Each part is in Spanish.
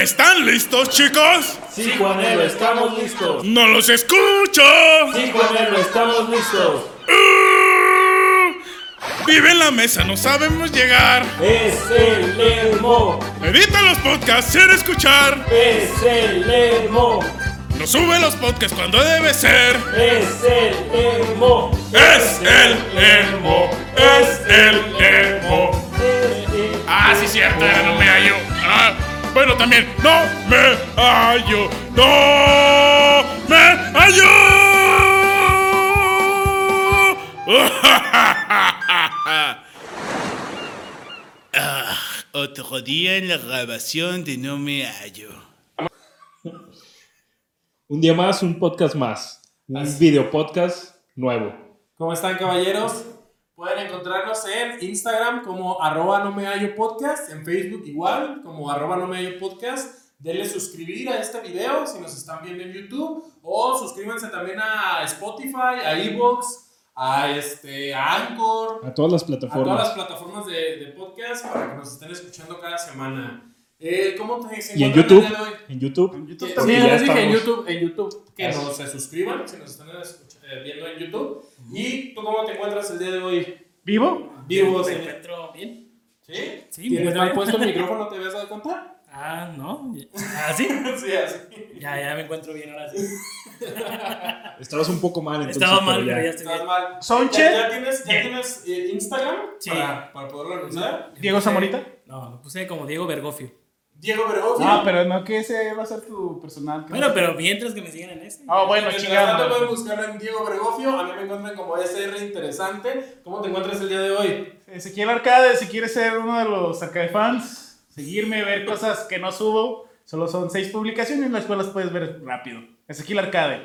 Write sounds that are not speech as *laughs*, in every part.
¿Están listos, chicos? Sí, Juanelo, estamos listos. ¡No los escucho! Sí, Juanelo, estamos listos. Uh, Vive en la mesa, no sabemos llegar. Es el Lermo, Edita los podcasts sin escuchar. es el Lermo, No sube los podcasts cuando debe ser. es el Lermo. Es el Lermo, es el Lermo. Ah, sí, cierto, no me hallo. Ah, bueno, también, no me hallo, no me hallo. *laughs* Ah, otro día en la grabación de No me hallo. Un día más, un podcast más. Un video podcast nuevo. ¿Cómo están, caballeros? Pueden encontrarnos en Instagram como arroba no me hallo podcast, en Facebook igual, como arroba no me hallo podcast. Denle suscribir a este video si nos están viendo en YouTube o suscríbanse también a Spotify, a Evox, a, este, a Anchor, A todas las a todas las plataformas. plataformas de, de podcast para que nos estén escuchando cada semana. Eh, ¿Cómo te se Y en YouTube. En YouTube. Sí, ya les dije en YouTube, en YouTube que nos se suscriban si nos están escuch- eh, viendo en YouTube. ¿Y tú cómo te encuentras el día de hoy? ¿Vivo? Vivo, ¿Me señor. encuentro bien? ¿Sí? Sí, me ¿Tienes encuentro mal bien. puesto el micrófono? ¿Te habías dado cuenta? Ah, no. ¿Ah, sí? *laughs* sí, así. Ya, ya me encuentro bien ahora sí. *laughs* Estabas un poco mal, entonces. Estaba mal, pero ya. estoy bien. mal. ¿Sonche? ¿Ya, ya tienes, ya tienes eh, Instagram Sí. para, para poderlo anunciar? ¿Diego Zamorita? No, lo puse como Diego Bergofio. Diego Bergoglio. Ah, pero no que ese va a ser tu personal. Bueno, pero mientras que me sigan en este. Ah, bueno, Mientras tanto pueden chingado. buscarlo en Diego Bergofio. A mí me encuentran como SR Interesante. ¿Cómo te encuentras el día de hoy? Ezequiel Arcade, si quieres ser uno de los Arcade fans, seguirme, ver cosas que no subo. Solo son seis publicaciones, las cuales puedes ver rápido. Ezequiel Arcade.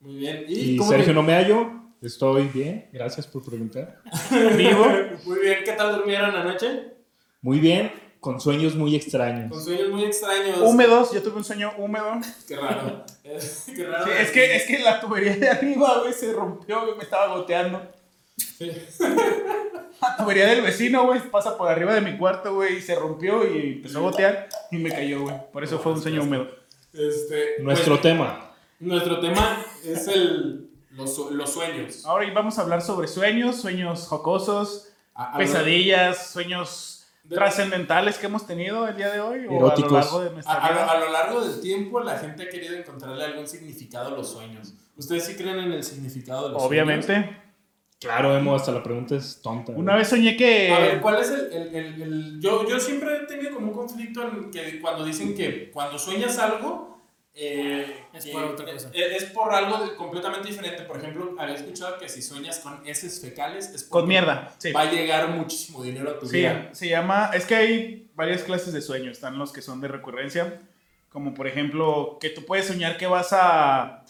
Muy bien. ¿Y, Y cómo Sergio te- no me hallo. Estoy bien. Gracias por preguntar. *laughs* Vivo. Muy bien. ¿Qué tal durmieron anoche? Muy bien. Con sueños muy Con extraños. sueños muy extraños. Húmedos, yo tuve un sueño húmedo. Qué raro. Qué raro. Sí, es, que, es que la tubería de arriba, güey, se rompió, güey, me estaba goteando. Sí. *laughs* La tubería del vecino, güey, pasa por arriba de mi cuarto, güey, y se rompió y empezó a gotear y me cayó, güey. Por eso fue un sueño húmedo. Este, Nuestro pues, tema. Nuestro tema es el, los, los sueños. Ahora y vamos a hablar sobre sueños, sueños jocosos, A- a- pesadillas, sueños trascendentales que hemos tenido el día de hoy o a lo largo de A, nuestra a- vida. a lo largo del tiempo, la gente ha querido encontrarle algún significado a los sueños. ¿Ustedes sí creen en el significado de los sueños? Obviamente. Claro, Emo, hasta la pregunta es tonta. Una vez soñé que... A ver, ¿cuál es el...? el- el- el- yo, yo siempre he tenido como un conflicto en que cuando dicen que cuando sueñas algo... eh, Es por otra cosa. eh, Es por algo de- completamente diferente. Por ejemplo, había escuchado que si sueñas con heces fecales es Con mierda, sí. va a llegar muchísimo dinero a tu Sí, vida. se llama... Es que hay varias clases de sueños. Están los que son de recurrencia. Como por ejemplo, que tú puedes soñar que vas a...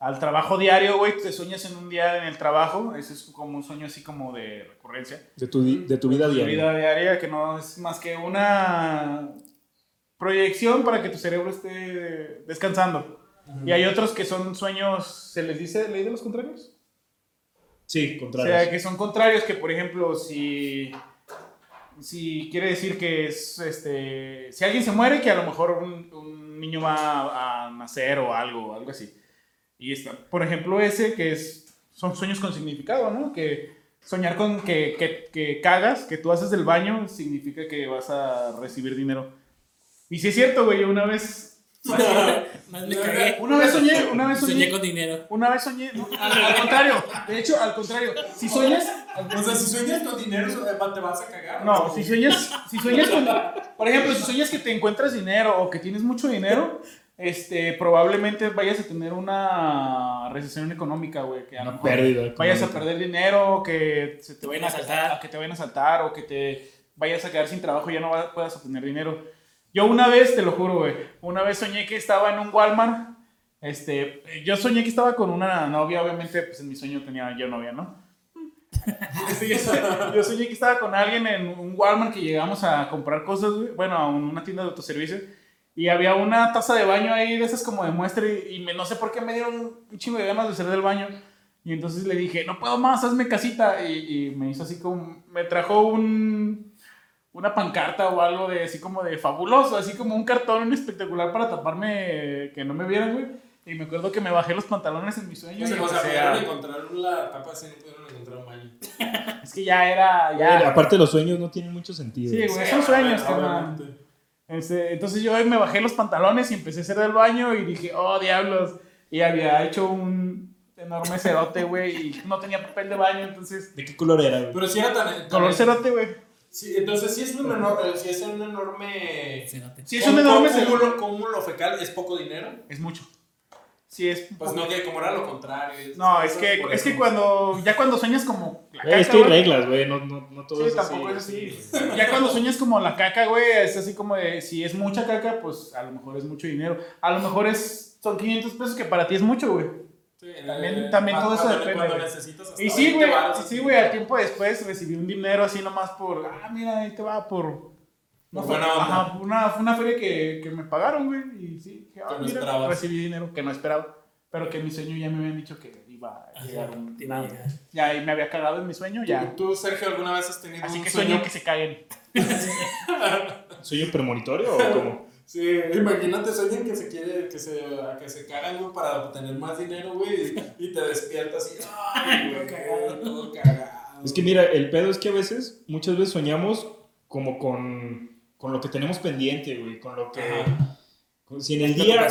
Al trabajo diario, güey, te sueñas en un día en el trabajo, ese es como un sueño así como de recurrencia. De tu, di- de tu vida Tu diaria. vida diaria, que no es más que una proyección para que tu cerebro esté descansando. Y hay otros que son sueños, ¿se les dice ley de los contrarios? Sí, O contrario. sea, que son contrarios, que por ejemplo, si, si quiere decir que es, este, si alguien se muere, que a lo mejor un, un niño va a nacer o algo, algo así. Y está, por ejemplo, ese que es, son sueños con significado, ¿no? Que soñar con que, que, que cagas, que tú haces el baño, significa que vas a recibir dinero. Y si es cierto, güey, una vez, *laughs* Más *laughs* me cagué. una vez soñé, una vez Soñé soñé, con dinero. una vez soñé, no, al, *laughs* al contrario, de hecho, al contrario, si sueñas, O sea, si sueñas con dinero, te vas a cagar. No, si sueñas, si sueñas con, por ejemplo, si sueñas que te encuentras dinero o que tienes mucho dinero, este, probablemente vayas a tener una recesión económica, güey, que a lo Una mejor pérdida. vayas a perder dinero, que se Te vayan a asaltar. que te vayan a saltar o que te vayas a quedar sin trabajo y ya no va- puedas obtener dinero. Yo una vez, te lo juro, güey, una vez soñé que estaba en un Walmart, este, yo soñé que estaba con una novia, obviamente, pues en mi sueño tenía yo novia, ¿no? Sí, yo, soñé, yo soñé que estaba con alguien en un Walmart que llegamos a comprar cosas, güey, bueno, a una tienda de autoservicio. Y había una taza de baño ahí, de esas como de muestra, y, me- no sé por qué me dieron un chingo de ganas de hacer del baño. Y entonces le dije, no puedo más, hazme casita. Y me hizo así como, me trajo un, una pancarta o algo de así como de fabuloso, así como un cartón espectacular para taparme que no me vieran, güey. Y me acuerdo que me bajé los pantalones en mi sueño. O sea, y o sea, pudieron encontrar la tapa así, no pudieron encontrar un baño. *laughs* Es que ya era, ya. Aparte los sueños no tienen mucho sentido. Sí, güey, son sueños, carnal. Este, entonces yo me bajé los pantalones y empecé a hacer del baño y dije, oh, diablos. Y había hecho un enorme cerote, güey, y no tenía papel de baño, entonces... ¿De qué color era, güey? Pero si era tan. tan- Color cerote, güey. Sí, entonces sí es un enorme. Si es un enorme. Sí, es un enorme cúmulo, cúmulo fecal, es poco dinero. Es mucho. Sí, es... Pues no, que como era lo contrario. es- No, es que, es que cuando, ya cuando sueñas como la Güey, es caca, que hay reglas, güey. No, no, no todo Sí, es así. tampoco es así. *laughs* Ya cuando sueñas como la caca, güey, es así como de, si es mucha caca, pues a lo mejor es mucho dinero. A lo mejor es, son 500 pesos que para ti es mucho, güey. Sí, También- eh, también todo eso depende, Cuando güey. necesitas hasta Y sí, 20 güey, sí, así. güey, al tiempo después recibí un dinero así nomás por, ah, mira, ahí te va por... Por fue- buena onda. Ajá, una, fue una feria que, que me pagaron, güey, y sí, que, ah, Que no mira, recibí dinero que no esperaba. Pero que en mi sueño ya me habían dicho que iba a llegar un... te iba a llegar. Ya, y me había cagado en mi sueño, ya. ¿Tú, Sergio, alguna vez has tenido Así un que sueño? sueño que se caguen. *laughs* ¿Sueño premonitorio o cómo? Sí, imagínate, sueñan que se quiere, que se, que se cagan, güey, para obtener más dinero, güey, y, y te despiertas y, ay, güey, cagado. todo cagado. Es que mira, el pedo es que a veces, muchas veces soñamos como con, con lo que tenemos pendiente, güey. Con lo que. Ajá. Si en el día.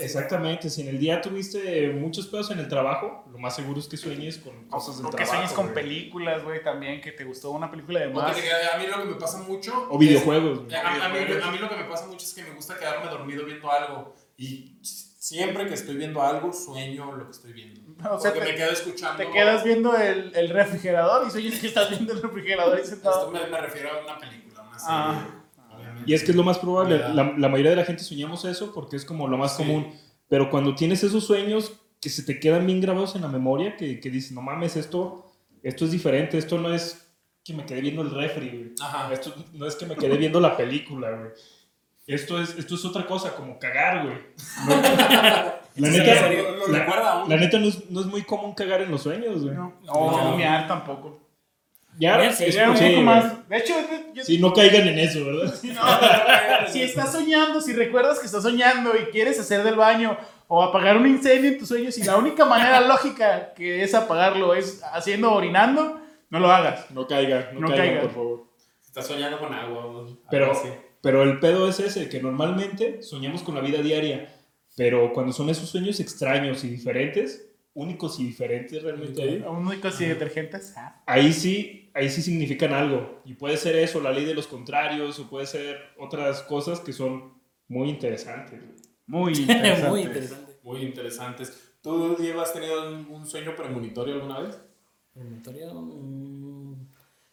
Exactamente, si en el día tuviste muchos pedos en el trabajo, lo más seguro es que sueñes con cosas del O que trabajo. sueñes con güey. películas, güey, también, que te gustó una película de O más. que a mí lo que me pasa mucho. O videojuegos, güey. es- a, a mí, a mí lo que me pasa mucho es que me gusta quedarme dormido viendo algo. Y siempre que estoy viendo algo, sueño lo que estoy viendo. *laughs* O sea, Porque te- me quedo escuchando. Te quedas viendo el, el refrigerador y sueñas que estás viendo el refrigerador y Esto sentado. me, me refiero a una película, una serie. Ah. Y es que es lo más probable. La, la mayoría de la gente soñamos eso porque es como lo más Sí. común. Pero cuando tienes esos sueños que se te quedan bien grabados en la memoria, que, que dices, no mames, esto, esto es diferente, esto no es que me quedé viendo el refri, güey. Ajá. Esto no es que me quedé viendo la película, güey. Esto es, esto es otra cosa, como cagar, güey. No- *laughs* la, neta. Lo- lo la, la neta no es, no es muy común cagar en los sueños, güey. No, No. no, tampoco. Ya, un poco más. De hecho, yo- Sí, no caigan en eso, ¿verdad? *laughs* si estás soñando, si recuerdas que estás soñando y quieres hacer del baño o apagar un incendio en tus sueños y la única manera *laughs* lógica que es apagarlo es haciendo orinando, no lo hagas. No caigan, no, caigan. por favor. Estás soñando con agua. Pero, pero el pedo es ese, que normalmente soñamos con la vida diaria, pero cuando son esos sueños extraños y diferentes, únicos y diferentes realmente, Únicos y detergentes. ah. ahí sí, ahí sí significan algo. Y puede ser eso, la ley de los contrarios, o puede ser otras cosas que son muy interesantes. Muy *laughs* interesante. Muy interesante. Muy interesantes. ¿Tú, Diego, has tenido un, sueño premonitorio alguna vez? Premonitorio, mm,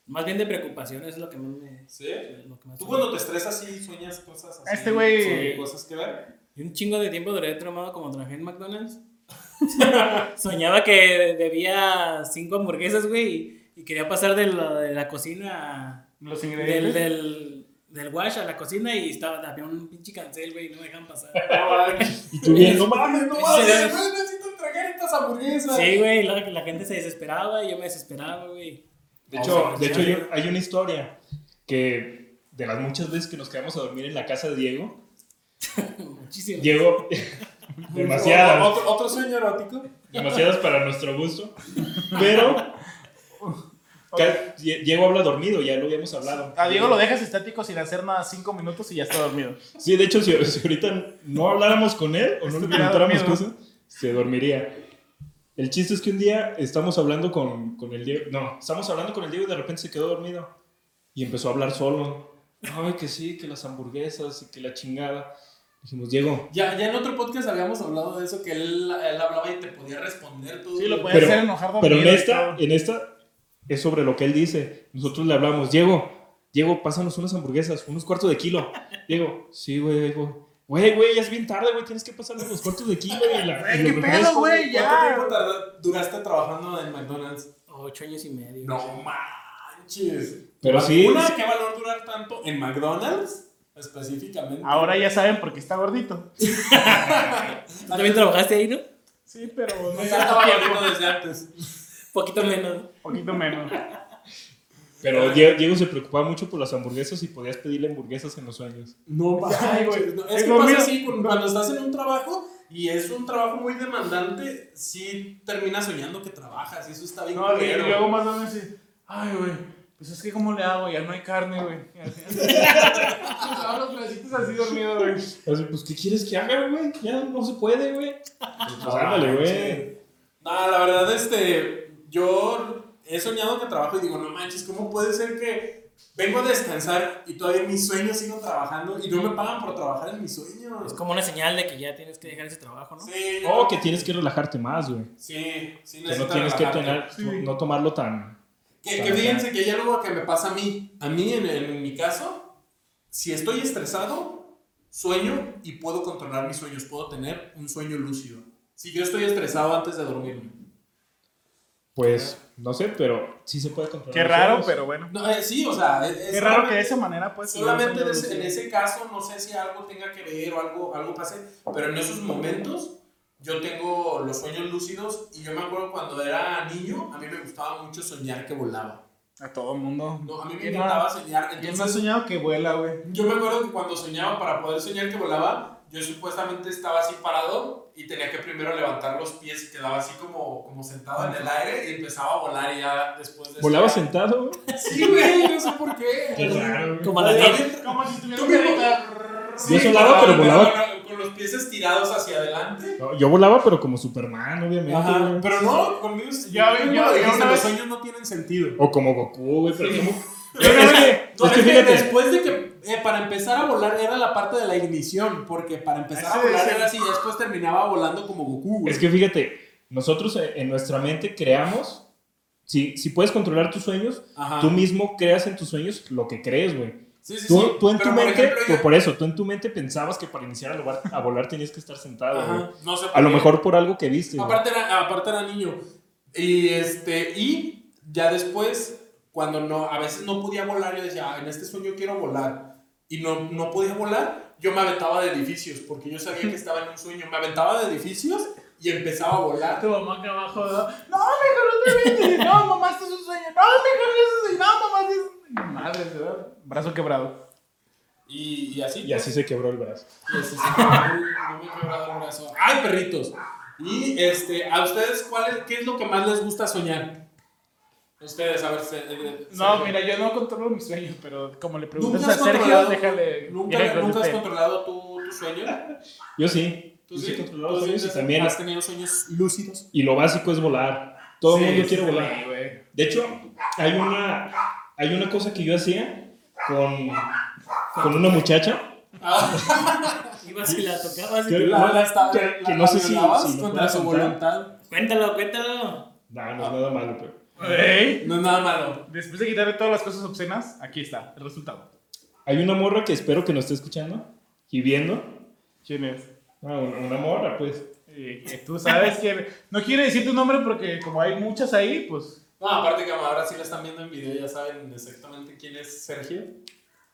más bien de preocupaciones es lo que más me. Sí. Lo que más ¿Tú cuando te estresas sí sueñas cosas así? Este güey- cosas que ver? Y un chingo de tiempo duré traumado como trabajé en McDonald's. *laughs* Soñaba que debía cinco hamburguesas, güey, y, quería pasar de la, de la cocina, Los del, ingredientes. del, del wash a la cocina y estaba, había un pinche cancel, güey, y no me dejan pasar. *laughs* Y tú bien, no mames, No *laughs* mames, güey, necesito tragar estas hamburguesas. Sí, güey, la, la gente se desesperaba y yo me desesperaba, güey. De hecho, de hecho hay, hay una historia que de las muchas veces que nos quedamos a dormir en la casa de Diego, Muchísimo. Diego, demasiadas, ¿Otro, otro sueño erótico? demasiadas para nuestro gusto, pero Die- Diego habla dormido, ya lo habíamos hablado. A Diego lo dejas estático sin hacer nada cinco minutos y ya está dormido. Sí, de hecho, si, si ahorita no habláramos con él o no le preguntáramos cosas, se dormiría. El chiste es que un día estamos hablando con, con el Diego, no, estamos hablando con el Diego y de repente se quedó dormido y empezó a hablar solo. Ay, que sí, que las hamburguesas y que la chingada. Dijimos, Diego, Ya, ya en otro podcast habíamos hablado de eso, que él, él hablaba y te podía responder todo. Sí, lo puede Pero- hacer enojar pero en esta, en esta es sobre lo que él dice. Nosotros le hablamos, Diego, Diego, pásanos unas hamburguesas, unos cuartos de kilo. Diego, sí, güey, Diego. Güey, güey, ya es bien tarde, güey, tienes que pasarme los cuartos de kilo y, la, Güey, y ¿qué pedo, güey? ¿Cuánto ya. tiempo tarda- duraste trabajando en McDonald's? Ocho años y medio. No manches. Pero sí, Una. ¿qué valor durar tanto en McDonald's? Específicamente. Ahora ya saben por qué está gordito. ¿Tú *laughs* también trabajaste ahí, no? Sí, pero no estaba gordito desde antes. Poquito menos. poquito menos. Pero Die- Diego se preocupaba mucho por las hamburguesas y podías pedirle hamburguesas en los sueños. No, *laughs* Ay, güey. no, es Es que pasa mío. así, cu- cuando estás en un trabajo y es un trabajo muy demandante, sí terminas soñando que trabajas y eso está bien No, y culero. luego más o menos así, ay, güey, pues es que ¿cómo le hago? Ya no hay carne, güey. *laughs* Los pedacitos así dormidos, güey. Pues, ¿qué quieres que haga, güey? Ya no se puede, güey. Pues, ándale, güey. No, la verdad, este, yo he soñado que trabajo y digo, no manches, ¿cómo puede ser que vengo a descansar y todavía mis sueños sigo trabajando y no me pagan por trabajar en mis sueños? Es como una señal de que ya tienes que dejar ese trabajo, ¿no? Sí, O que tienes que relajarte más, güey. Sí, sí, Que no tienes que tener, no tomarlo tan... Que, que fíjense que hay algo que me pasa a mí. A mí, en, en mi caso, si estoy estresado, sueño y puedo controlar mis sueños. Puedo tener un sueño lúcido. Si yo estoy estresado antes de dormirme. Pues, no sé, pero sí se puede controlar. Qué raro, sueños. pero bueno. No, eh, sí, o sea, es, es Qué raro solamente- que de esa manera, pues. Solamente en ese, en ese caso, no sé si algo tenga que ver o algo, algo pase, pero en esos momentos yo tengo los sueños lúcidos y yo me acuerdo cuando era niño, a mí me gustaba mucho soñar que volaba. A todo mundo. No, a mí me ¿Quién no- encantaba soñar. ¿Quién no ha Entonces, soñado que vuela, güey? yo me acuerdo que cuando soñaba, para poder soñar que volaba, yo supuestamente estaba así parado y tenía que primero levantar los pies y quedaba así como, como sentado en el aire y empezaba a volar y ya después de ¿Volaba sentado? Sí, güey, no sé por qué. Qué raro. Como la Como si Tú mismo- Yo sonaba, pero volaba. Los pies estirados hacia adelante. No, yo volaba, pero como Superman, obviamente. Ajá, pero no, conmigo Ya, ya, ya una los vez- sueños no tienen sentido. O como Goku, güey, pero como... *laughs* No, es que, no, es que es que fíjate. después de que eh, para empezar a volar era la parte de la ignición, porque para empezar a volar ese- era así y después terminaba volando como Goku, güey. Es que fíjate, nosotros eh, en nuestra mente creamos... Si, si puedes controlar tus sueños, Ajá. tú mismo creas en tus sueños lo que crees, güey. Sí, sí, Tú, sí. tú en Pero, tu por mente, ejemplo, yo- por, eso, tú en tu mente pensabas que para iniciar a volar, a volar tenías que estar sentado. Ajá, no sé A lo mejor por algo que viste. güey. Aparte era, aparte era niño. Y este, y ya después, cuando no, a veces no podía volar, yo decía, "Ah, en este sueño quiero volar. Y no, no podía volar, yo me aventaba de edificios, porque yo sabía que *laughs* estaba en un sueño. Me aventaba de edificios y empezaba a volar. Tu mamá acá abajo, ¿no? No, mejor no te vienes. No, mamá, esto es un sueño. No, mejor eso es un sueño. No, mamá, esto es un sueño. Madre, ¿verdad? Brazo quebrado. Y, y así. Y así se quebró el brazo. Y así se quebró, no me he quebrado el brazo. ¡Ay, perritos! Y este, ¿a ustedes cuál es, qué es lo que más les gusta soñar? Ustedes, a ver. se- eh, No, se- mira, yo no controlo mis sueños, pero como le preguntas ¿Nunca a has Sergio, controlado, déjale. ¿nunca, ¿nunca has controlado tu, tu sueño? Yo sí. ¿Tú Yo sí he controlado ¿Tú sueños sí y también... has tenido sueños lúcidos? Y lo básico es volar. Todo el Sí, mundo quiere sí, volar. De hecho, hay una, hay una cosa que yo hacía con, con una muchacha. *laughs* Ibas y la tocabas y Que- La, la, esta- que- la- que no la sé si- si lo contra su voluntad. Cuéntalo, cuéntalo. No, no es nada malo, pero. Ey, No es nada malo. Después de quitarle todas las cosas obscenas, aquí está el resultado. Hay una morra que espero que nos esté escuchando y viendo. ¿Quién es? Ah, una, una morra, pues. Y que tú sabes que. No quiere decir tu nombre porque, como hay muchas ahí, pues. No, aparte que ahora sí la están viendo en video, ya saben exactamente quién es Sergio.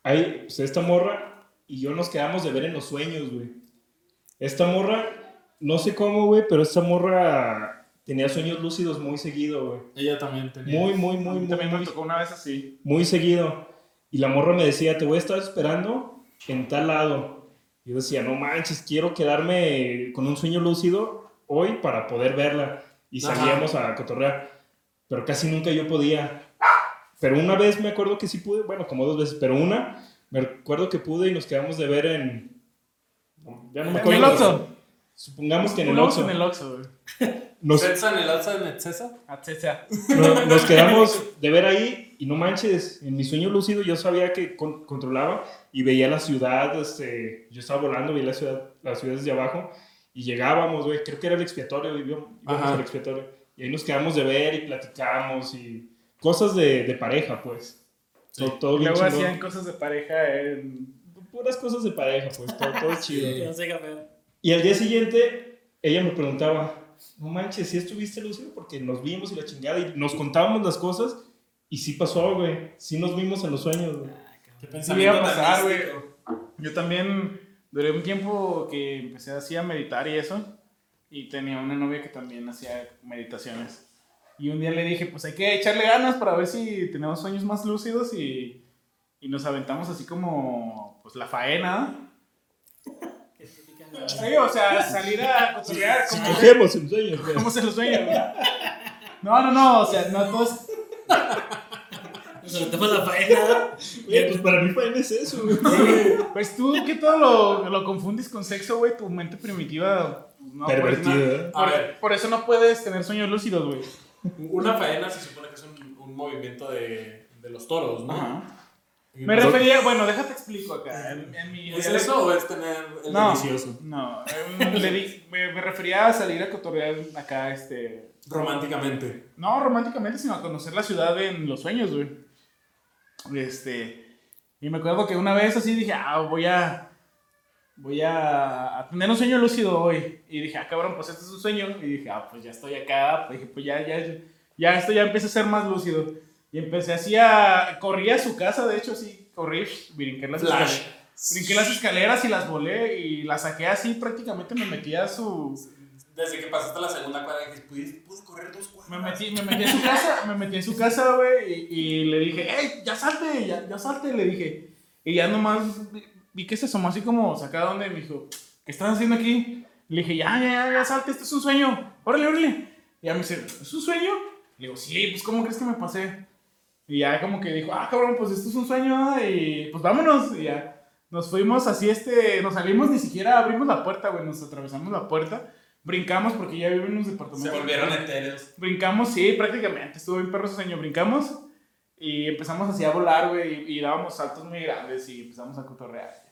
Hay, pues, esta morra y yo nos quedamos de ver en los sueños, güey. Esta morra, no sé cómo, güey, pero esta morra tenía sueños lúcidos muy seguido, güey. Ella también tenía. Muy, muy, muy, muy, también me muy, tocó una vez así. muy seguido. Y la morra me decía, te voy a estar esperando en tal lado. Y yo decía, no manches, quiero quedarme con un sueño lúcido hoy para poder verla. Y Ajá. salíamos a cotorrear. Pero casi nunca yo podía. Pero una vez me acuerdo que sí pude, bueno, como dos veces, pero una, me acuerdo que pude y nos quedamos de ver en... Ya no me En acuerdo. el Oxxo. Supongamos que en el Oxxo. En el Oxxo, güey. Nos, ¿Celsa en el alza en Excesa? Ah, sí, sí. No- nos quedamos de ver ahí y no manches, en mi sueño lúcido yo sabía que con- controlaba y veía la ciudad, este, yo estaba volando, veía la ciudad, las ciudades de abajo y llegábamos, güey, creo que era el expiatorio, Ajá. al expiatorio y ahí nos quedamos de ver y platicamos y cosas de, de pareja, pues. Todo, todo Y bien luego hacían cosas de pareja en. Puras cosas de pareja, pues, todo, todo *laughs* chido. No feo. Y al día siguiente, ella me preguntaba, no manches, ¿sí estuviste lúcido? Porque nos vimos y la chingada y nos contábamos las cosas y sí pasó, güey. Sí nos vimos en los sueños, güey. ¿Qué Sí, pensamiento iba a pasar, güey. Yo también duré un tiempo que empecé así a meditar y eso. Y tenía una novia que también hacía meditaciones. Y un día le dije, pues hay que echarle ganas para ver si tenemos sueños más lúcidos y, y nos aventamos así como, pues la faena. *laughs* Sí, o sea, salir a cotorrear Si como, cogemos en sueños, como se los sueños. No, no, no, o sea, no todos... Nos aventamos la faena. *laughs* Güey, pues para mí faena es eso, güey. Pues tú que todo lo, lo confundes con sexo, güey, tu mente primitiva... pues, No, Pervertido. ¿eh? A Por, ver. por eso no puedes tener sueños lúcidos, güey. Una faena se supone que es un, un movimiento de, de los toros, ¿no? Ajá. Me refería, bueno, déjate explico acá. En, en mi ¿Es eso o es tener el No, delicioso? no. em, le di- me, me refería a salir a cotorrear acá, este. Románticamente. No románticamente, sino a conocer la ciudad en los sueños, güey. Este. Y me acuerdo que una vez así dije, ah, voy a. Voy a, a tener un sueño lúcido hoy. Y dije, ah, cabrón, pues este es un sueño. Y dije, ah, pues ya estoy acá. Pues dije, pues ya, ya, ya esto ya empieza a ser más lúcido. Y empecé así a. Corrí a su casa, de hecho, así. Corrí, brinqué las Flash. escaleras. Brinqué las escaleras y las volé y las saqué así. Prácticamente me metí a su. Desde que pasaste la segunda cuadra, dije, pude, pude correr dos cuadras. Me metí, me metí a su casa, me metí a su casa, güey, y, y le dije, hey, ya salte, ya, ya salte, le dije. Y ya nomás vi, que se asomó así como sacada donde me dijo, ¿qué estás haciendo aquí? Le dije, ya, ya, ya, ya salte, esto es un sueño, órale, órale. Y ya me dice, ¿es un sueño? Le digo, sí, pues ¿cómo crees que me pasé? Y ya como que dijo, ah, cabrón, pues esto es un sueño, y pues vámonos. Y ya nos fuimos así, este, nos salimos, ni siquiera abrimos la puerta, güey, nos atravesamos la puerta. Brincamos porque ya viven en unos Se departamentos. volvieron etéreos. Brincamos, sí, prácticamente. Estuvo bien perro ese sueño. Brincamos y empezamos así a volar, güey. Y, y dábamos saltos muy grandes y empezamos a cotorrear.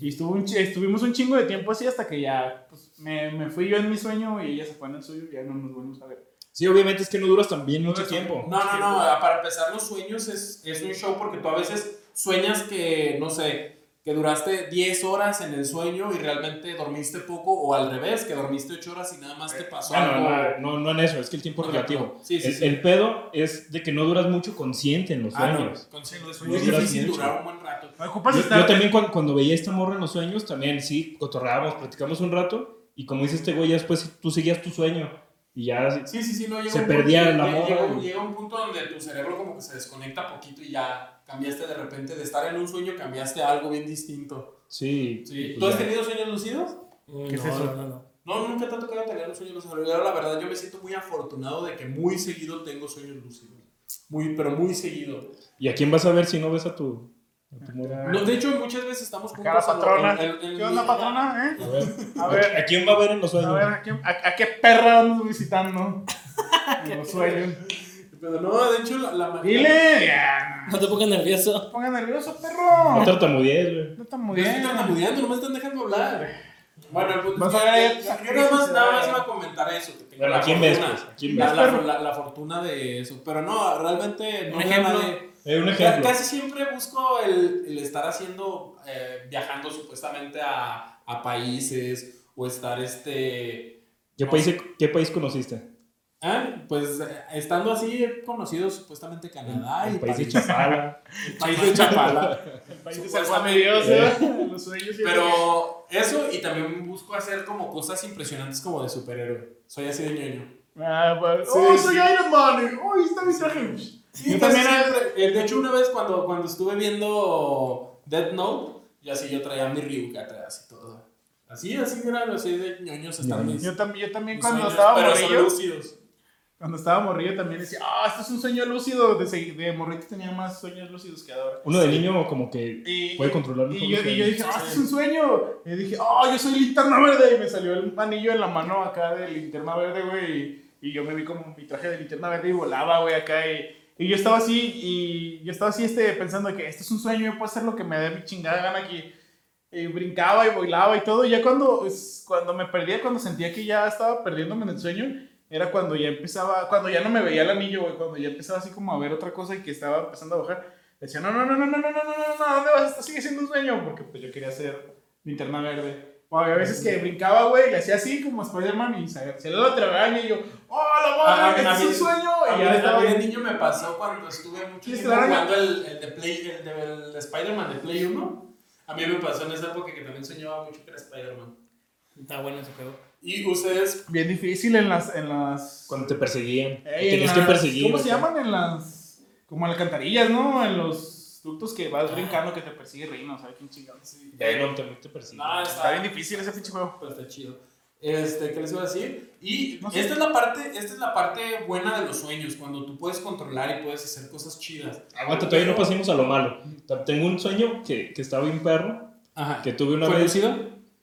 Y estuvo un estuvimos un chingo de tiempo así hasta que ya pues, me, me fui yo en mi sueño y ella se fue en el suyo y ya no nos volvimos a ver. Sí, obviamente es que no duras también mucho duras tiempo. No, no, no. Para empezar, los sueños es, es un show porque tú a veces sueñas que, no sé, que duraste 10 horas en el sueño y realmente dormiste poco, o al revés, que dormiste 8 horas y nada más te pasó Ah, algo. no, no, no en eso, es que el tiempo es No, relativo. no. Sí, sí, el, sí. el pedo es de que no duras mucho consciente en los Ah, no. sueños. Con sueños No es difícil mucho. durar un buen rato. ¿Me ocupas Yo, estar? yo también cuando, cuando veía esta morra en los sueños, también sí, cotorreábamos, platicamos un rato y como dice este güey, ya después tú seguías tu sueño y ya... Sí, sí, sí, no Se perdía punto, la moda, Llega, llega un punto donde tu cerebro como que se desconecta poquito y ya cambiaste de repente de estar en un sueño, cambiaste a algo bien distinto. Sí. Sí. pues ¿Tú has tenido sueños lúcidos? Mm, ¿Qué es no, eso? No, no, no. No, nunca te ha tocado tener un sueño lúcido. Yo, la verdad, yo me siento muy afortunado de que muy seguido tengo sueños lúcidos. Muy, pero muy seguido. ¿Y a quién vas a ver si no ves a tu? No, de hecho, muchas veces estamos juntos. En- patrona. en- en- en- ¿Qué onda, patrona? ¿Eh? A ver, A ver, ¿a quién va a ver en los a sueños? ver, ¿a, quién- a- a qué perra vamos visitando? En los sueños. Pero no, de hecho, la. la Dile, ya. No te pongas nervioso. Ponga nervioso, No perro. tartamudees, güey. No está muy No estoy bien. tartamudeando, no me están dejando hablar. Bueno, el punto es a que yo- nada más, nada más iba a comentar eso. que tengo ¿a quién ves, fortuna. pues? ¿A quién La, ves? la- la- la fortuna de eso. Pero no, realmente no Un ejemplo. nadie- Eh, un Ca- ejemplo. Casi siempre busco el, el estar haciendo, eh, viajando supuestamente a, a países o estar este... ¿Qué no país. ¿Qué país conociste? Ah, Pues eh, estando así he conocido supuestamente Canadá y el país de. Chapala. El país de Chapala. *laughs* El país de *laughs* los sueños. siempre- Pero eso y también busco hacer como cosas impresionantes como de superhéroe. Soy así de ñoño. Ah, pues, Sí, oh, sí. soy Iron Man. Oh, está mi traje. Sí, Yo también, siempre. Eh, De hecho, una vez cuando, cuando estuve viendo Death Note, ya así yo traía mi Ryuka atrás y todo. Así, así era, así de ñoños están mis, Yo también, yo también cuando sueños, estaba pero son morrillo, lúcidos. cuando estaba morrillo también decía, ah, esto es un sueño lúcido. De, de morrito tenía más sueños lúcidos que ahora. Uno de niño como que Y, puede controlar mejor y yo, y yo dije, ah, esto es un sueño. Y dije, ah, yo soy linterna verde. Y me salió el anillo en la mano acá de linterna verde, güey. Y, y yo me vi como mi traje de linterna verde y volaba, güey, acá. Y, y yo estaba así, y yo estaba así este, pensando que esto es un sueño, yo puedo hacer lo que me dé mi chingada gana aquí. Y brincaba y bailaba y todo. Y ya cuando, cuando me perdía, cuando sentía que ya estaba perdiéndome en el sueño, era cuando ya empezaba, cuando ya no me veía el anillo, güey, cuando ya empezaba así como a ver otra cosa y que estaba empezando a bajar. Decía, no, no, no, no, no, no, no, no, no, no, ¿dónde vas? Esto sigue siendo un sueño. Porque pues yo quería ser linterna verde. O había veces que brincaba, güey, y le hacía así como Spider-Man y se se le la telaraña y yo, ¡oh, la madre! a ¡Este es mí- un sueño! A Y ya a estaba mí de niño me pasó cuando estuve mucho ¿Quieres tiempo que jugando el, el de Play, el de, el de Spider-Man de Play 1. A mí me pasó en esa época que también soñaba mucho que era Spider-Man. Está bueno ese juego. Y ustedes, Bien difícil en las. En las Cuando te perseguían. Ey, en Tenías que las- perseguir. ¿Cómo se acá. llaman? En las. Como alcantarillas, ¿no? En los ductos que vas brincando que te persigue Rino, ¿sabes quién chingados? Venom también te persigue. no, Está bien difícil ese pinche juego. Pero está chido. Este, ¿qué les iba a decir? Y No sé. esta es la parte, esta es la parte buena de los sueños, cuando tú puedes controlar y puedes hacer cosas chidas. Aguanta, todavía no pasemos a lo malo. Tengo un sueño que, que estaba bien perro. Ajá. Que tuve una ¿Fue vez. lúcido?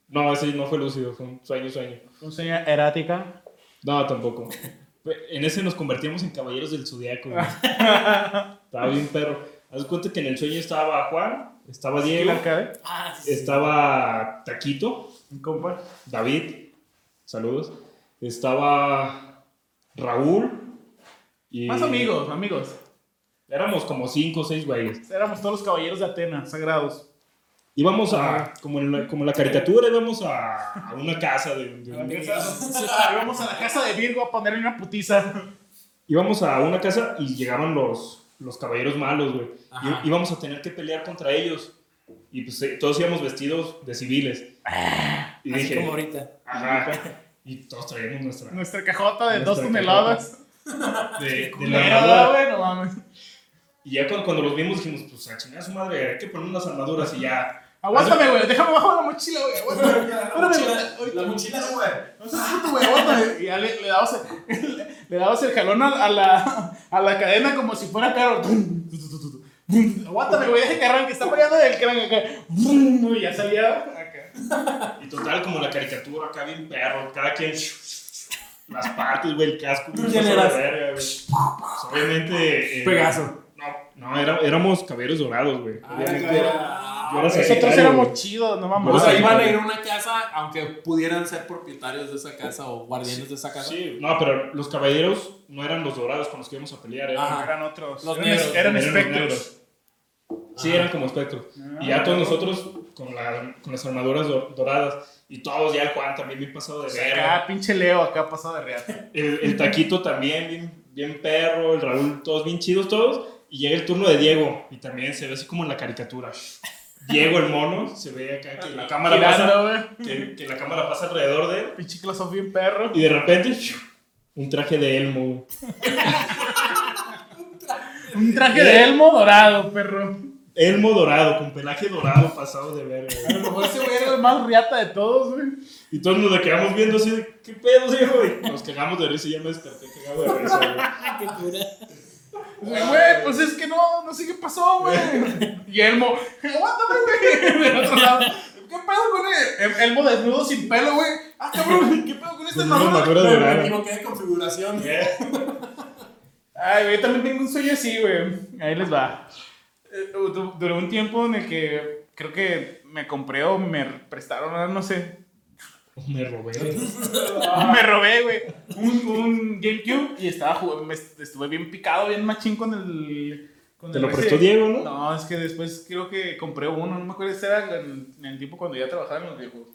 No, ese no fue lúcido, fue un sueño, sueño. Un sueño erática. No, tampoco. En ese nos convertimos en caballeros del zodiaco. *laughs* Estaba bien perro. Haz cuenta que en el sueño estaba Juan, estaba Diego, arcade. Ah, sí. sí. estaba Taquito, compa. David, saludos. Estaba Raúl. Y Más amigos, amigos. Éramos como cinco o seis güeyes. Éramos todos los caballeros de Atenas, sagrados. Íbamos a, como en la, como en la caricatura, íbamos a, a una casa de, de un- Íbamos a la casa de Virgo a ponerle una putiza. íbamos a una casa y llegaban los, los caballeros malos, güey. Y íbamos a tener que pelear contra ellos. Y pues eh, todos íbamos vestidos de civiles. Y Así dije, como ahorita. ajá. Y todos traíamos nuestra. Nuestra cajota de Nuestra dos toneladas. De, de la güey, no mames. Y ya cuando, cuando los vimos dijimos, pues a chingar a su madre, hay que poner unas armaduras y ya. Aguántame, güey, déjame bajo la mochila, güey. Aguántame. La mochila, güey. la mochila, güey. No seas puto, güey, aguántame. Y ya le, le dabas el, *laughs* le dabas el jalón a, a la, a la cadena como si fuera carro. Aguántame, güey, deja que arranque. Está peleando el crán acá. Y ya salía acá. Y total, como la caricatura, acá bien perro, cada quien. Las partes, güey, el casco. ¿Tú un quién eras? verga, güey. Obviamente. eh, Pegaso. No, no era- éramos caballeros dorados, güey. Obviamente. Era Nosotros éramos chidos, no O mames. sea, Yo iban a ir a una casa, aunque pudieran ser propietarios de esa casa o guardianes de esa casa. Sí, no, pero los caballeros no eran los dorados con los que íbamos a pelear. Eran, Ajá. Eran otros. Los eran, negros. eran espectros. Sí, Ajá. eran como espectros. y ya todos nosotros con, la- con las armaduras do- doradas. Y todos, ya el Juan también bien pasado de verga. Acá, pinche Leo, acá pasado de real. *laughs* El, el Taquito también, bien, bien perro. El Raúl, todos bien chidos todos. Y llega el turno de Diego. Y también se ve así como en la caricatura. Diego el mono, se ve acá que la cámara pasa, Girando, güey. que, que la cámara pasa alrededor de él. Pinche bien perro. Y de repente, un traje de Elmo. Un traje de elmo dorado, perro. Elmo dorado, con pelaje dorado pasado de verga. A lo mejor ese güey era el más riata de todos, güey. Y todos nos le quedamos viendo así de, ¿qué pedo, Diego? Y nos cagamos de risa y ya me desperté cagado de risa, güey. Ah, *laughs* qué cura. Güey, pues es que no, no sé qué pasó, güey. *laughs* Y Elmo, aguántame, güey. Del otro lado. ¿Qué pedo con él? El- Elmo desnudo sin pelo, güey. Ah, cabrón, ¿qué pedo con una armadura? armadura Me dorada. equivoqué de configuración. Ay, güey, también tengo un sueño así, güey. Ahí les va. Eh, du- Duró un tiempo en el que creo que me compré o me prestaron, no sé. *laughs* Me robé. *laughs* Me robé, güey, un, un GameCube y estaba jugando, me estuve bien picado, bien machín con el... con Te el lo ese- prestó Diego, ¿no? No, es que después creo que compré uno, no me acuerdo si era en, en el tiempo cuando ya trabajaba en los videojuegos.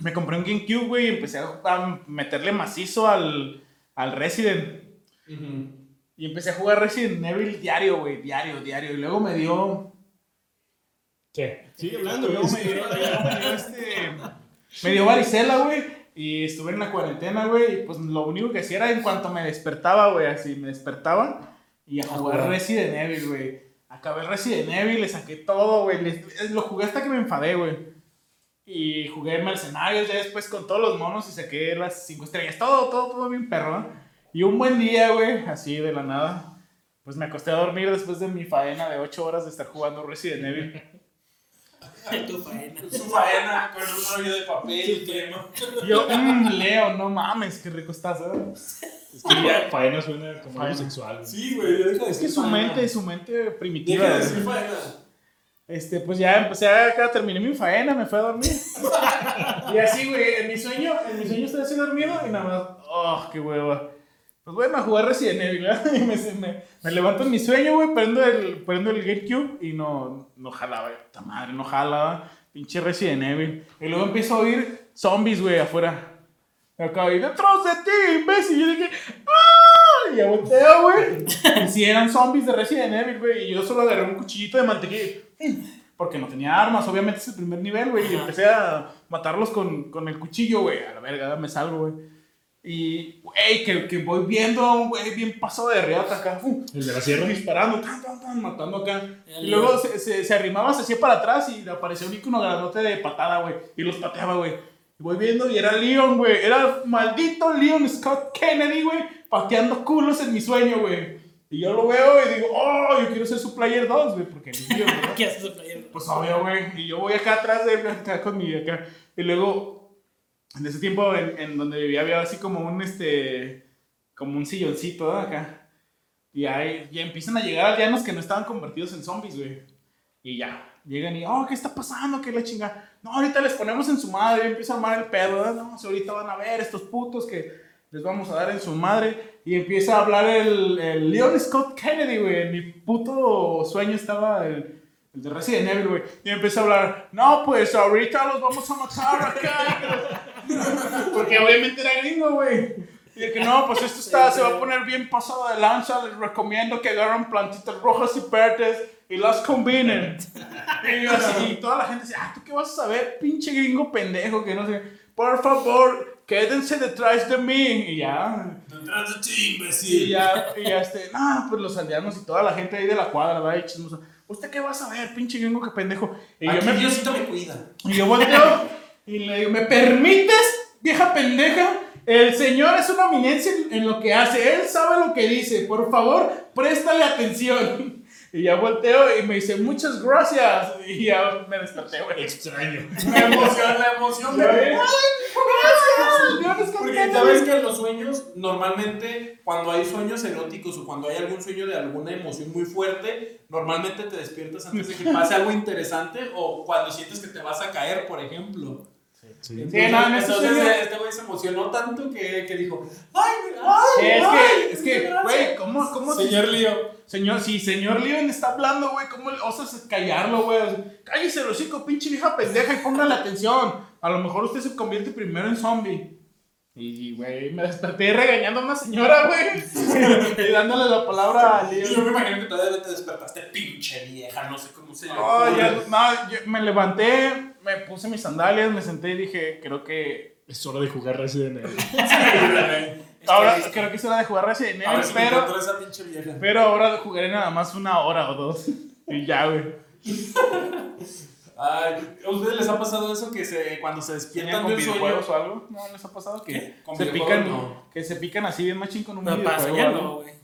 Me compré un GameCube, güey, y empecé a, a meterle macizo al, al Resident. Y empecé a jugar Resident Evil diario, güey, diario, diario. Y luego me dio... ¿Qué? Sigue hablando, Luego me dio, luego me dio este... *laughs* Me dio varicela, güey. Y estuve en la cuarentena, güey. Y pues lo único que hacía era en cuanto me despertaba, güey, así me despertaba. Y a jugar jugar. Resident Evil, güey. Acabé Resident Evil, le saqué todo, güey. le- Lo jugué hasta que me enfadé, güey. Y jugué Mercenarios ya después con todos los monos y saqué las cinco estrellas. Todo, todo, todo bien perro. Y un buen día, güey, así de la nada. Pues me acosté a dormir después de mi faena de 8 horas de estar jugando Resident Evil. *laughs* *laughs* Tu faena. Su faena con un rollo de papel y yo, mmm, Leo, no mames, qué rico estás, ¿eh? Es que ya faena suena como algo sexual. Sí, güey, deja de Es que su faena. mente, su mente primitiva. Deja de decir faena. Este, pues ya empecé acá, terminé mi faena, me fui a dormir. *laughs* y así, güey, en mi sueño, en mi sueño estoy así dormido y nada más, oh, qué hueva. Pues bueno, a jugar Resident Evil, ¿verdad? *laughs* Y me, me, me levanto en mi sueño, güey, prendo el, prendo el GameCube y no, no jalaba, güey. Puta madre, no jalaba. Pinche Resident Evil. Y luego empiezo a oír zombies, güey, afuera. Acá, y detrás de ti, imbécil. Y yo dije, ¡ah! Y ya volteo, güey. Si eran zombies de Resident Evil, güey. Y yo solo agarré un cuchillito de mantequilla. y, porque no tenía armas, obviamente es el primer nivel, güey, y empecé a matarlos con, con el cuchillo, güey, a la verga, me salgo, güey. Y, güey, que, que voy viendo a un güey bien pasado de reata acá, ¡fum! El de la sierra. disparando, tan, tan, tan, matando acá. Y luego se, se, se arrimaba, se hacía para atrás y le aparecía un icono grandote de patada, güey. Y los pateaba, güey. Y voy viendo y era Leon, güey. Era maldito Leon Scott Kennedy, güey. Pateando culos en mi sueño, güey. Y yo lo veo y digo, oh, yo quiero ser su player 2, güey. Porque es *laughs* Leon, ¿verdad? ¿Qué haces playero? Pues obvio, güey. Y yo voy acá atrás de él, acá con mi acá. Y luego, en ese tiempo en, en donde vivía, había así como un, este, como un silloncito. Acá. Y ahí ya empiezan a llegar aldeanos que no estaban convertidos en zombies, güey. Y ya, llegan y, oh, ¿qué está pasando? ¿Qué la chinga? No, ahorita les ponemos en su madre. Empieza a armar el pedo. No, si ahorita van a ver estos putos que les vamos a dar en su madre. Y empieza a hablar el, el Leon Scott Kennedy, güey. Mi puto sueño estaba el, el de Resident Evil, güey. Y empieza a hablar, no, pues ahorita los vamos a matar acá. Porque obviamente era gringo, güey. Y de que no, pues esto está, se va a poner bien pasado de lanza. Les recomiendo que agarren plantitas rojas y verdes y las combinen. Y yo así, y toda la gente dice, ah, ¿tú qué vas a saber? Pinche gringo pendejo que no sé. Por favor, quédense detrás de mí. Y ya. Detrás de ti, Y imbécil. ya, y ya este, no, pues los aldeanos y toda la gente ahí de la cuadra, ¿verdad? Y chismosa. ¿Usted qué va a saber, pinche gringo, qué pendejo? Y yo, Aquí me, Diosito me cuida. y yo volteo y le digo, ¿me permites, vieja pendeja? El señor es una eminencia en, lo que hace, él sabe lo que dice, por favor, préstale atención. *laughs* Y ya volteo y me dice, muchas gracias. Y ya me desperté, güey. Extraño. *laughs* Me emociona la emoción de ves. Gracias, Porque sabes que en los sueños, normalmente, cuando hay sueños eróticos o cuando hay algún sueño de alguna emoción muy fuerte, normalmente te despiertas antes de que pase algo interesante o cuando sientes que te vas a caer, por ejemplo. Sí. Entonces, no, entonces, sueño- este güey se emocionó tanto que, que dijo, ¡ay, ay! Es ay, que, es que, güey, ¿cómo, cómo te- Señor Lío. Señor, si señor Leon está hablando, güey, ¿cómo le osas callarlo, güey? O sea, Cállese el hocico, pinche vieja pendeja, y póngale atención. A lo mejor usted se convierte primero en zombie. Y, güey, me desperté regañando a una señora, güey. *laughs* y dándole la palabra a Y yo me imagino que todavía te despertaste, pinche vieja, no sé cómo se llama. No, ya, no, yo me levanté, me puse mis sandalias, me senté y dije, creo que... Es hora de jugar Resident Evil. Ahora creo que es hora de jugar Resident Evil, si me pero, pero ahora jugaré nada más una hora o dos. Y ya, güey. Ay, ¿a ustedes les ha pasado eso que se, cuando se despiertan ¿Tenían con videojuegos o algo? ¿No les ha pasado que ¿Qué? ¿Con se pican, No. que se pican así bien machín con un No, videojuego? algo? no, güey.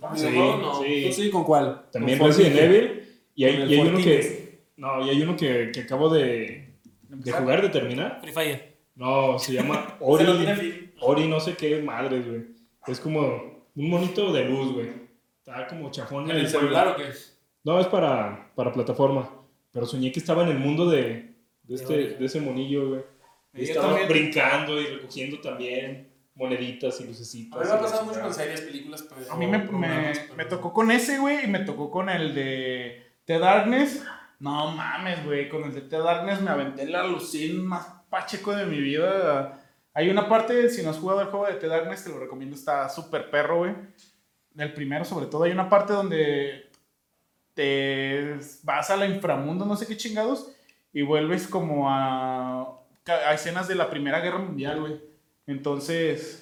¿Con Sí, no. sí. ¿Tú sí con cuál? También Con Resident. Evil. Y hay, y hay uno que. No, y hay uno que, que acabo de, de jugar, de terminar. Free Fire. No, se llama *laughs* Ori. Ori, no sé qué madres, güey. Es como un monito de luz, güey. Está como chafón ¿En el celular o qué? No, es para, para plataforma. Pero soñé que estaba en el mundo de, de, este, de ese monillo, güey. Y estaba también. brincando y recogiendo también moneditas y A lucecitas. mí me ha pasado mucho con series, películas, pero... A mí me, me, me tocó con ese, güey, y me tocó con el de The Darkness. No mames, güey, con el The Darkness me aventé la lucín más pacheco de mi vida. Hay una parte, si no has jugado el juego de The Darkness, te lo recomiendo, está súper perro, güey. El primero, sobre todo, hay una parte donde te vas a la inframundo, no sé qué chingados, y vuelves como a, a escenas de la Primera Guerra Mundial, güey. Entonces,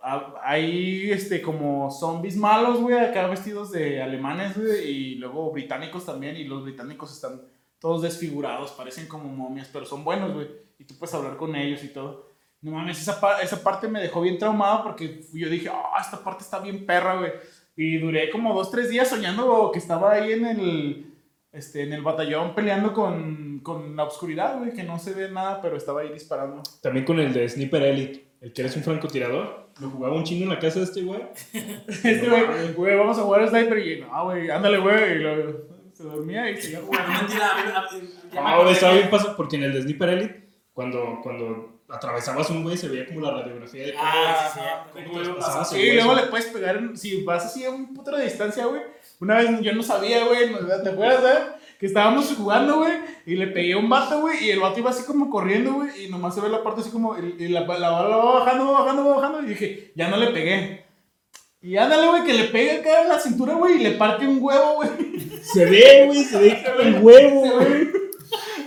hay este, como zombies malos, güey, acá vestidos de alemanes, güey, y luego británicos también, y los británicos están todos desfigurados, parecen como momias, pero son buenos, güey, y tú puedes hablar con ellos y todo. No mames, esa, esa parte me dejó bien traumado porque yo dije, ah, esta parte está bien perra, güey. Y duré como dos, tres días soñando que estaba ahí en el, este, en el batallón peleando con, con la oscuridad, güey, que no se ve nada, pero estaba ahí disparando. También con el de Sniper Elite, el que eres un francotirador. Lo jugaba un chingo en la casa de este güey. *laughs* Este güey, güey, vamos a jugar a Sniper y no, güey, ándale, güey. Y luego se dormía y seguía No, jugando. *laughs* Ahora acordé estaba bien pasado porque en el de Sniper Elite, cuando, cuando atravesabas un güey, se veía como la radiografía de cómo, Ah, sí, sí. cómo pasabas Sí, luego le puedes pegar, si vas así a un putero de distancia, güey. Una vez yo no sabía, güey, ¿te acuerdas, eh? Que estábamos jugando, güey, y le pegué a un vato, güey, y el vato iba así como corriendo, güey, y nomás se ve la parte así como, y la, la bala va bajando, va bajando, va bajando, y dije, ya no le pegué. Y ándale, güey, que le pegue acá en la cintura, güey, y le parte un huevo, güey. Se ve, güey, se ve el huevo, güey.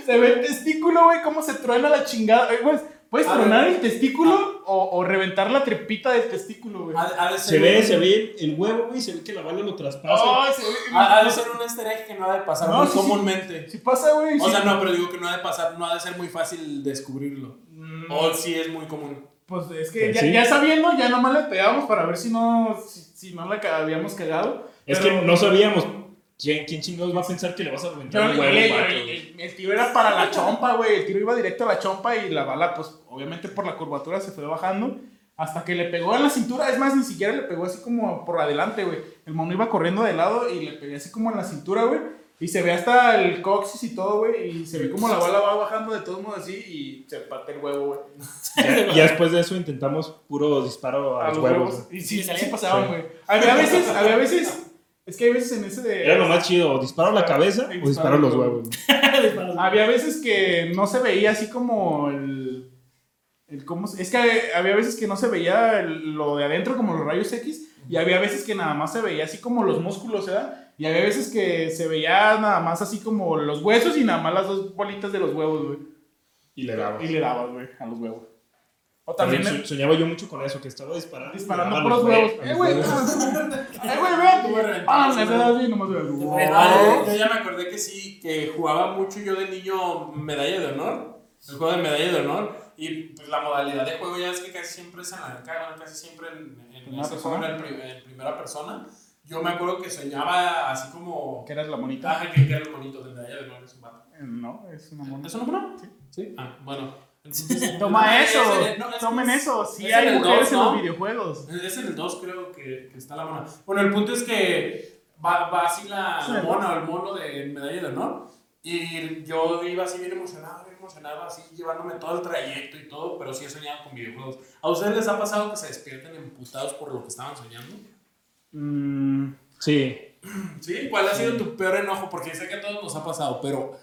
se ve el testículo, güey, cómo se truena la chingada. Eh, güey, Puedes A tronar ver. el testículo o, o reventar la trepita del testículo, güey. Se ve, se ve el huevo, güey, se ve que la bala lo traspasa. Ay, se ve- Ha, ha de ser un easter egg que no ha de pasar No, muy sí, sí. comúnmente. Si pasa, güey. O sí. sea, no, pero digo que no ha de pasar, no ha de ser muy fácil descubrirlo. Mm, O sí es muy común. Pues es que Pues ya, sí. ya sabiendo, ya nomás le pegamos para ver si no, si, si no la habíamos cagado. Es Pero- que no sabíamos. ¿Quién, quién chingados va a pensar que le vas a reventar el huevo, el, vato, el- güey? el- el tiro era para la chompa, güey. El tiro iba directo a la chompa y la bala, pues, obviamente por la curvatura se fue bajando. Hasta que le pegó en la cintura. Es más, ni siquiera le pegó así como por adelante, güey. El mono iba corriendo de lado y le pegué así como en la cintura, güey. Y se ve hasta el coxis y todo, güey. Y se ve como la bala va bajando de todos modos así y se parte el huevo, güey. Ya, ya después de eso intentamos puro disparo a, los huevos. güey. Y sí, Sí, sí, pasaban, Sí. güey. Había veces, había veces. Es que hay veces en ese de. Era lo más chido, o disparo a la cabeza Sí, o disparo a los disparo. huevos. güey. Había veces que no se veía así como el. El cómo, es que había veces que no se veía el- lo de adentro como los rayos X. Y había veces que nada más se veía así como los músculos, ¿verdad? Y había veces que se veía nada más así como los huesos y nada más las dos bolitas de los huevos, güey. Y le daba. Y le dabas, güey, a los huevos. O También también so- soñaba yo mucho con eso, que estaba disparando. disparando por los huevos. Eh, güey, *laughs* eh, güey, vean. Ah, me da así, nomás veo. Yo ya me acordé que sí, que jugaba mucho yo de niño medalla de honor. El juego de medalla de honor. Y pues la modalidad de juego ya es que casi siempre es en la ca- casi siempre en, en ¿Primera ese juego en, pri- en primera persona. Yo me acuerdo que soñaba así como. ¿Qué eras la monita? Ah, que que era el bonito de medalla de honor, es un vato. Eh, No, es una monita. ¿Eso no fue? Sí. ¿Sí? Ah, bueno. *laughs* Toma Es eso, en el- no, es- tomen eso. Sí es en hay el mujeres dos, en ¿no? los videojuegos. Es en el 2 creo que, que está la mona. Bueno, el punto es que va, va así la, Sí, la mona o el mono de medalla de honor. Y yo iba así bien emocionado, bien emocionado, así llevándome todo el trayecto y todo, pero sí he soñado con videojuegos. ¿A ustedes les ha pasado que se despierten emputados por lo que estaban soñando? Mm, Sí. *clears throat* ¿Sí? ¿Cuál ha sido tu peor enojo? Porque sé que a todos nos ha pasado, pero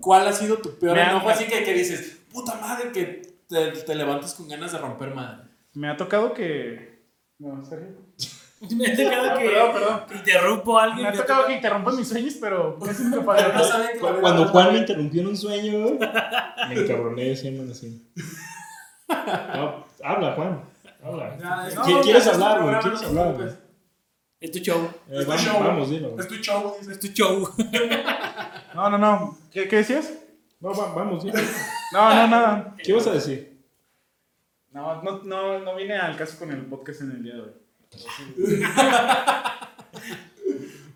¿cuál ha sido tu peor Me ha- enojo? Así que, que dices, puta madre, que te, te levantas con ganas de romper madre. me ha tocado que. No, Sergio. Me ha tocado que, Perdón, perdón. que interrumpo a alguien. Me ha tocado que interrumpan mis sueños, pero no *laughs* que Cu- la Cuando vida- Juan me interrumpió en un sueño, güey, me encabroné diciendo así. No, habla, Juan. Habla. Es- ¿Qui- no, ¿Quieres es hablar, güey? ¿Quieres no hablar, preocupes. Es tu show. Eh, Es tu vamos, show. vamos, dilo. Es güey. tu show. Es tu show. *laughs* No, no, no. ¿Qué, qué decías? No, va- vamos, dilo. No, no, nada. ¿Qué vas a decir? No, no, no, no vine al caso con el podcast en el día de hoy.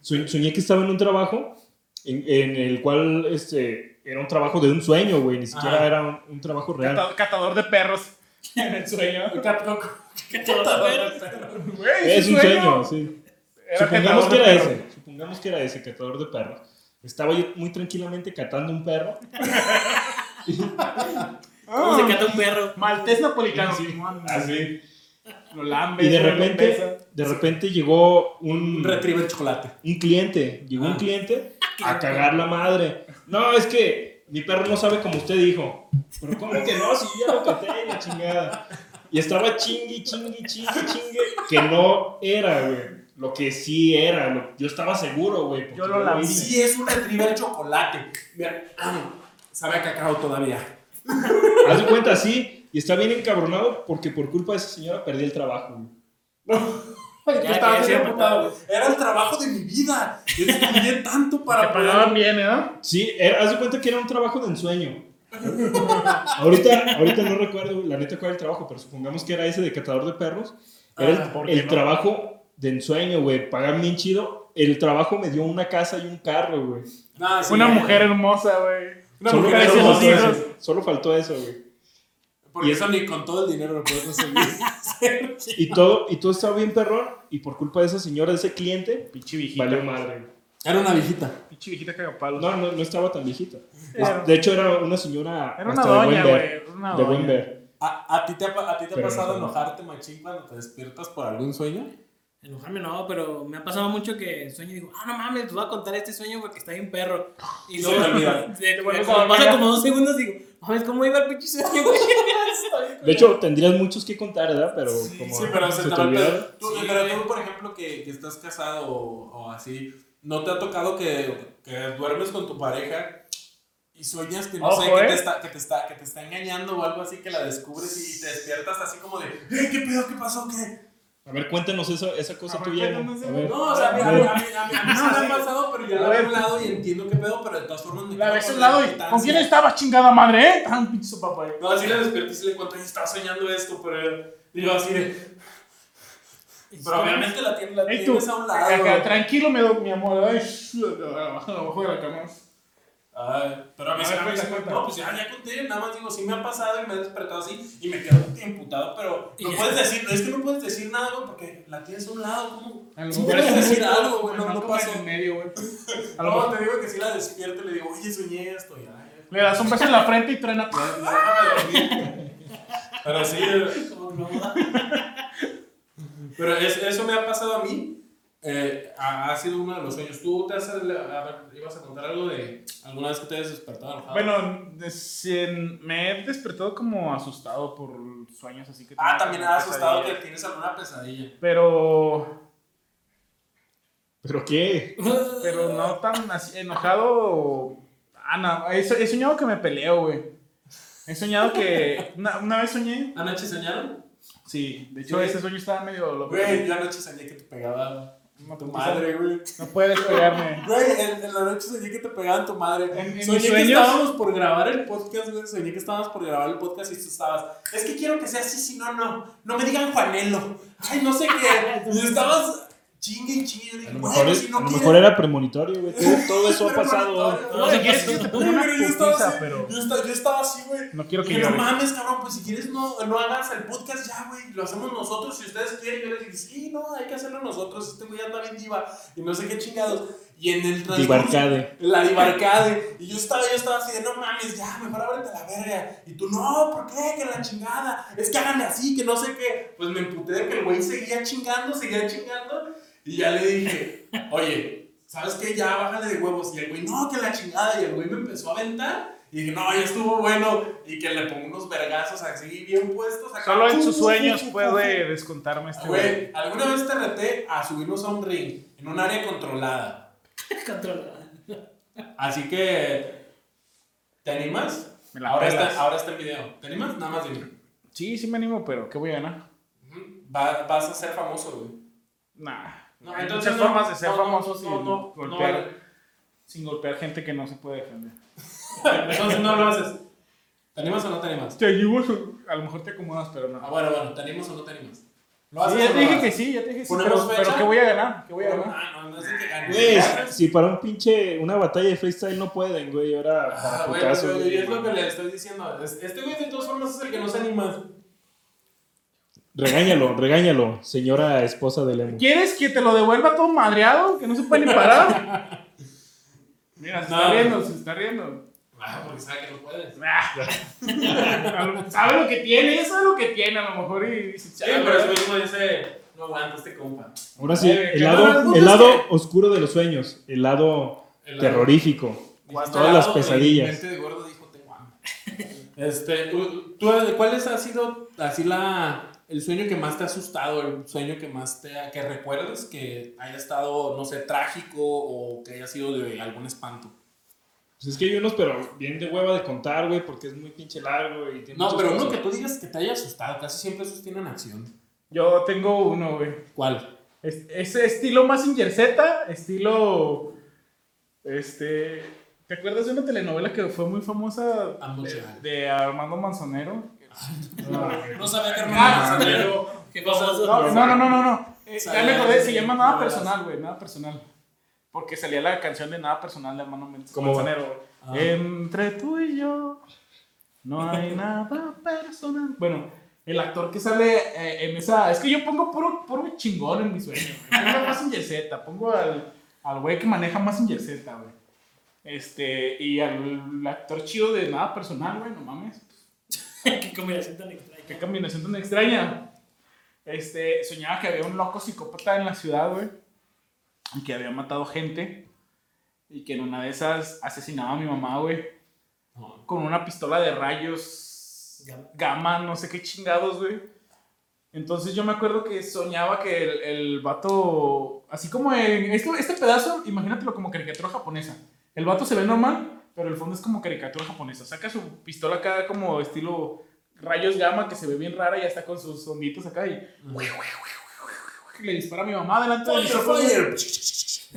Soñ- Soñé que estaba en un trabajo en, en el cual este, era un trabajo de un sueño, güey. Ni siquiera Ajá. era un, un trabajo real. Cata- catador de perros. *laughs* En el sueño. Güey, Es un sueño, sí. Era Supongamos catador que de era perros. ese. Supongamos que era ese, catador de perros. Estaba yo muy tranquilamente catando un perro. *laughs* *laughs* ¿Cómo se cata un perro? Maltés napolitano. Sí, así. Lo lambes. Y de repente, de repente llegó Un un, retriever chocolate. un cliente. Llegó un Ah. cliente a cagar la madre. No, es que mi perro no sabe como usted dijo. Pero ¿cómo que no? Si yo ya lo caté la chingada. Y estaba chingui, chingui, chingui, chingue. Que no era, güey. Lo que sí era. lo- yo estaba seguro, güey. Yo lo lambí. hice. Sí, es un retriever chocolate. Mira, ah, sabe a cacao todavía. Haz de cuenta, sí. Y está bien encabronado porque por culpa de esa señora perdí el trabajo, güey. *laughs* Yo Ya, estaba bien emputado. Era el trabajo de mi vida. Yo estudié tanto Te para pagaban poder. bien, ¿eh? Sí, era- haz de cuenta que era un trabajo de ensueño. *laughs* ahorita, ahorita no recuerdo la neta cuál era el trabajo, pero supongamos que era ese de catador de perros. Era el- Ah, ¿por qué el, no? trabajo de ensueño, güey. Pagan bien chido. El trabajo me dio una casa y un carro, güey. Sí, Una mujer hermosa, güey. Una Solo, mujer eso. Solo faltó eso, güey. Porque Y- eso ni con todo el dinero lo puedo conseguir. *laughs* Y todo, y todo estaba bien perrón. Y por culpa de esa señora, de ese cliente, Pinche viejita. valió madre. Era una viejita. Pinche viejita cagapalos. No, no, no estaba tan viejita. Era- De hecho, era una señora. Era una doña, buen ver, güey. Una De buen doña. ver. ¿A, a ti te ha, a ti te ha pasado no. enojarte, machín, cuando te despiertas por algún sueño? Enojarme no, pero me ha pasado mucho que sueño y digo, ah, no mames, te voy a contar este sueño porque está bien perro. Y luego, olvida. *laughs* de- a pasa como dos segundos digo, mames, ¿cómo iba el pinche sueño, güey? *laughs* De hecho, tendrías muchos que contar, ¿verdad? Pero como Sí, pero se, te pedo. Tú, Sí, pero tú, por ejemplo, que, que estás casado o, o así, ¿no te ha tocado que, que duermes con tu pareja y sueñas que no Ojo, sé, que ¿eh? te, está, que, te está, que te está engañando o algo así, que la descubres y te despiertas así como de, "Eh, ¿qué pedo? ¿Qué pasó? ¿Qué? A ver, cuéntanos esa, esa cosa A tuya. A eso. No, o sea, a mí, a mí, a mí, a a no me ha *laughs* pasado, pero yo A la veo a un lado y entiendo qué pedo, pero de todas formas me La ves con al lado y. ¿Con quién estaba chingada madre, eh? Tan pinche papá. No, así le despierto y sí le cuento, "Ay, estaba soñando esto, pero yo así de... Pero obviamente la, tienes- a un lado. Tranquilo, mi, mi amor. Ay, *laughs* abajo de la cama. Ay, pero a mí sí me-. No, pues ya, ya conté, nada más digo, sí me ha pasado y me he despertado así y me quedo emputado, pero no puedes decir, es que no puedes decir nada, güey, porque la tienes a un lado, ¿cómo? A lo Sí mejor puedes es decir algo, güey, no, no pasó. en medio, güey. *laughs* No, te digo que sí la despierto y le digo, oye, soñé esto, ya. ya. le das un beso en la frente y truena. *laughs* Pero sí, Como no. *laughs* pero es- eso me ha pasado a mí. Eh, ha, ha sido uno de los sueños. ¿Tú te has, a ver, ibas a contar algo de alguna vez que te hayas despertado enojado? Bueno, me he despertado como asustado por sueños así que. Ah, también has asustado que tienes alguna pesadilla. Pero. ¿Pero qué? Pero no tan así, enojado. Ah, no. He, he soñado que me peleo, güey. He soñado que. Una, una vez soñé. ¿Anoche soñaron? Sí, de hecho, Sí. ese sueño estaba medio loco. Güey, yo anoche soñé que te pegaba Tu madre, güey. No puedes pegarme. Güey, en, en la noche soñé que te pegaban tu madre. En- en soñé que estábamos por grabar el podcast, güey. Soñé que estábamos por grabar el podcast y tú estabas. Es que quiero que sea así, si no, no. No me digan Juanelo. Ay, no sé qué. *laughs* Y estabas chingue y chingue. Yo A dije, lo bueno, mejor, es- si no a lo mejor era premonitorio, güey. Todo, todo eso ha pasado. No, ponga una Güey, yo estaba así, pero- Yo estaba, yo estaba así, güey. No quiero que Dije, no mames, cabrón, pues si quieres no, no hagas el podcast ya, güey. Lo hacemos nosotros. Si ustedes quieren, yo les dije, sí, no, hay que hacerlo nosotros. Este güey anda bien diva. Y no sé qué chingados. Y en el transcurso- Divarcade. La divarcade. Y yo estaba, yo estaba así de, no mames, ya, mejor ábrete la verga. Y tú, no, ¿por qué? Que la chingada. Es que háganle así, que no sé qué. Pues me emputé de que el güey seguía chingando, seguía chingando. Y ya le dije, oye, ¿sabes qué? Ya, bájale de huevos. Y el güey, no, que la chingada. Y el güey me empezó a aventar. Y dije, no, ya estuvo bueno. Y que le pongo unos vergazos así bien puestos. acá. Solo en sus sueños puede descontarme este güey. Güey, ¿alguna vez te reté a subirnos a un ring en un área controlada? *laughs* Controlada. Así que, ¿te animas? Me la ahora, pelas. está, ahora está el video. ¿Te animas? Nada más dime. Sí, sí me animo, pero ¿qué voy a ganar? Va- vas a ser famoso, güey. Nah. No, Hay entonces muchas no, formas de ser no, no, famoso no, sin, no, no, golpear, sin golpear gente que no se puede defender. *laughs* Entonces no lo haces. ¿Te animas o no te animas? Te ayudo, a lo mejor te acomodas, pero no. Ah, bueno, bueno, ¿te animas o no te animas? ¿Lo Sí, haces ya te dije que sí, ya te dije que sí. ¿Ponemos Pero, pero ¿qué voy a ganar? ¿Qué voy a ganar? Ah, no, no es que ganes. Güey, si para un pinche, una batalla de freestyle no pueden, güey, ahora Ah, para güey, pero güey. es lo que le estoy diciendo. Es- Este güey de todas formas es el que no se anima. Regáñalo, regáñalo, señora esposa del emo. ¿Quieres que te lo devuelva todo madreado? Que no se puede ni parar. Mira, se está No. riendo, se está riendo. Ah, porque sabe que no puedes. Ah, *laughs* sabe lo que tiene, sabe lo que tiene a lo mejor y dice, Sí, "Chale, pero ese mismo dice, no aguanta este compa. Ahora sí, Eh, el lado, el lado oscuro de los sueños, el lado El lado- terrorífico. Todas las pesadillas. de gordo dijo, hambre. Este, ¿tú- tú, ¿cuál es- ha sido así la, el sueño que más te ha asustado, el sueño que más te ha- que recuerdes que haya estado, no sé, trágico o que haya sido de algún espanto? Pues es que hay unos, pero bien de hueva de contar, güey, porque es muy pinche largo y tiene No, pero uno que tú digas que te haya asustado, casi siempre esos tienen acción. Yo tengo uno, güey. ¿Cuál? Es, ese estilo Mazinger Z, estilo. Este. ¿Te acuerdas de una telenovela que fue muy famosa de, de Armando Manzanero? No sabía que Ah, Armando Manzanero- Qué famoso. No, no, no, no, no. Eh, ya me acordé, se llama Nada. Personal, güey, Nada Personal. Porque salía la canción de Nada Personal de Men- ¿Cómo va? Manzanero. Ah. güey. Entre tú y yo no hay nada personal. Bueno, el actor que sale eh, en esa. Es que yo pongo puro, puro chingón en mi sueño. güey. Pongo a Mazinger Z, pongo al, al güey que maneja Mazinger Z, güey. Este, y al actor chido de Nada Personal, güey, no mames. *laughs* Qué combinación tan extraña. Qué combinación tan extraña. Este, soñaba que había un loco psicópata en la ciudad, güey. Y que había matado gente. Y que en una de esas asesinaba a mi mamá, güey. No. Con una pistola de rayos. Gamma. Gamma, no sé qué chingados, güey. Entonces yo me acuerdo que soñaba que el, el vato. Así como en. Este, este pedazo, imagínatelo como caricatura japonesa. El vato se ve normal, pero el fondo es como caricatura japonesa. Saca su pistola acá como estilo rayos gamma que se ve bien rara y ya está con sus zombitos acá y le dispara a mi mamá delante de mis ojos.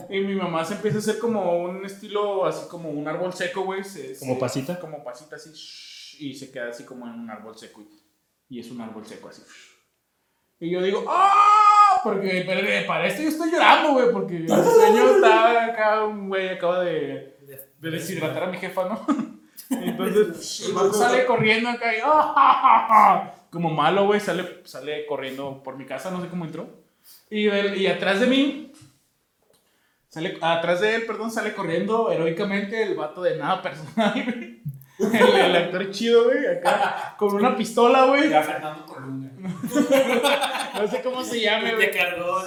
Y mi mamá se empieza a hacer como un estilo, así como un árbol seco, güey. se- ¿Como se- pasita? Como pasita, así. shh, Y se queda así como en un árbol seco. Y, y es un árbol seco, así. Y yo digo, ¡ah! Porque eh, para esto yo estoy llorando, güey. Porque *laughs* el sueño está acá, un güey acaba de, de deshidratar a mi jefa, ¿no? *laughs* Entonces, el vato sale corriendo acá y, ¡ah! ja, ja, ja! Como malo, güey, sale, sale corriendo por mi casa, no sé cómo entró. Y, y atrás de mí, sale, atrás de él, perdón, sale corriendo heroicamente el vato de nada personal, güey. El, el actor chido, güey, acá, con una pistola, güey. Ya Fernando Colunga. No sé cómo se llame, Te güey. cargó.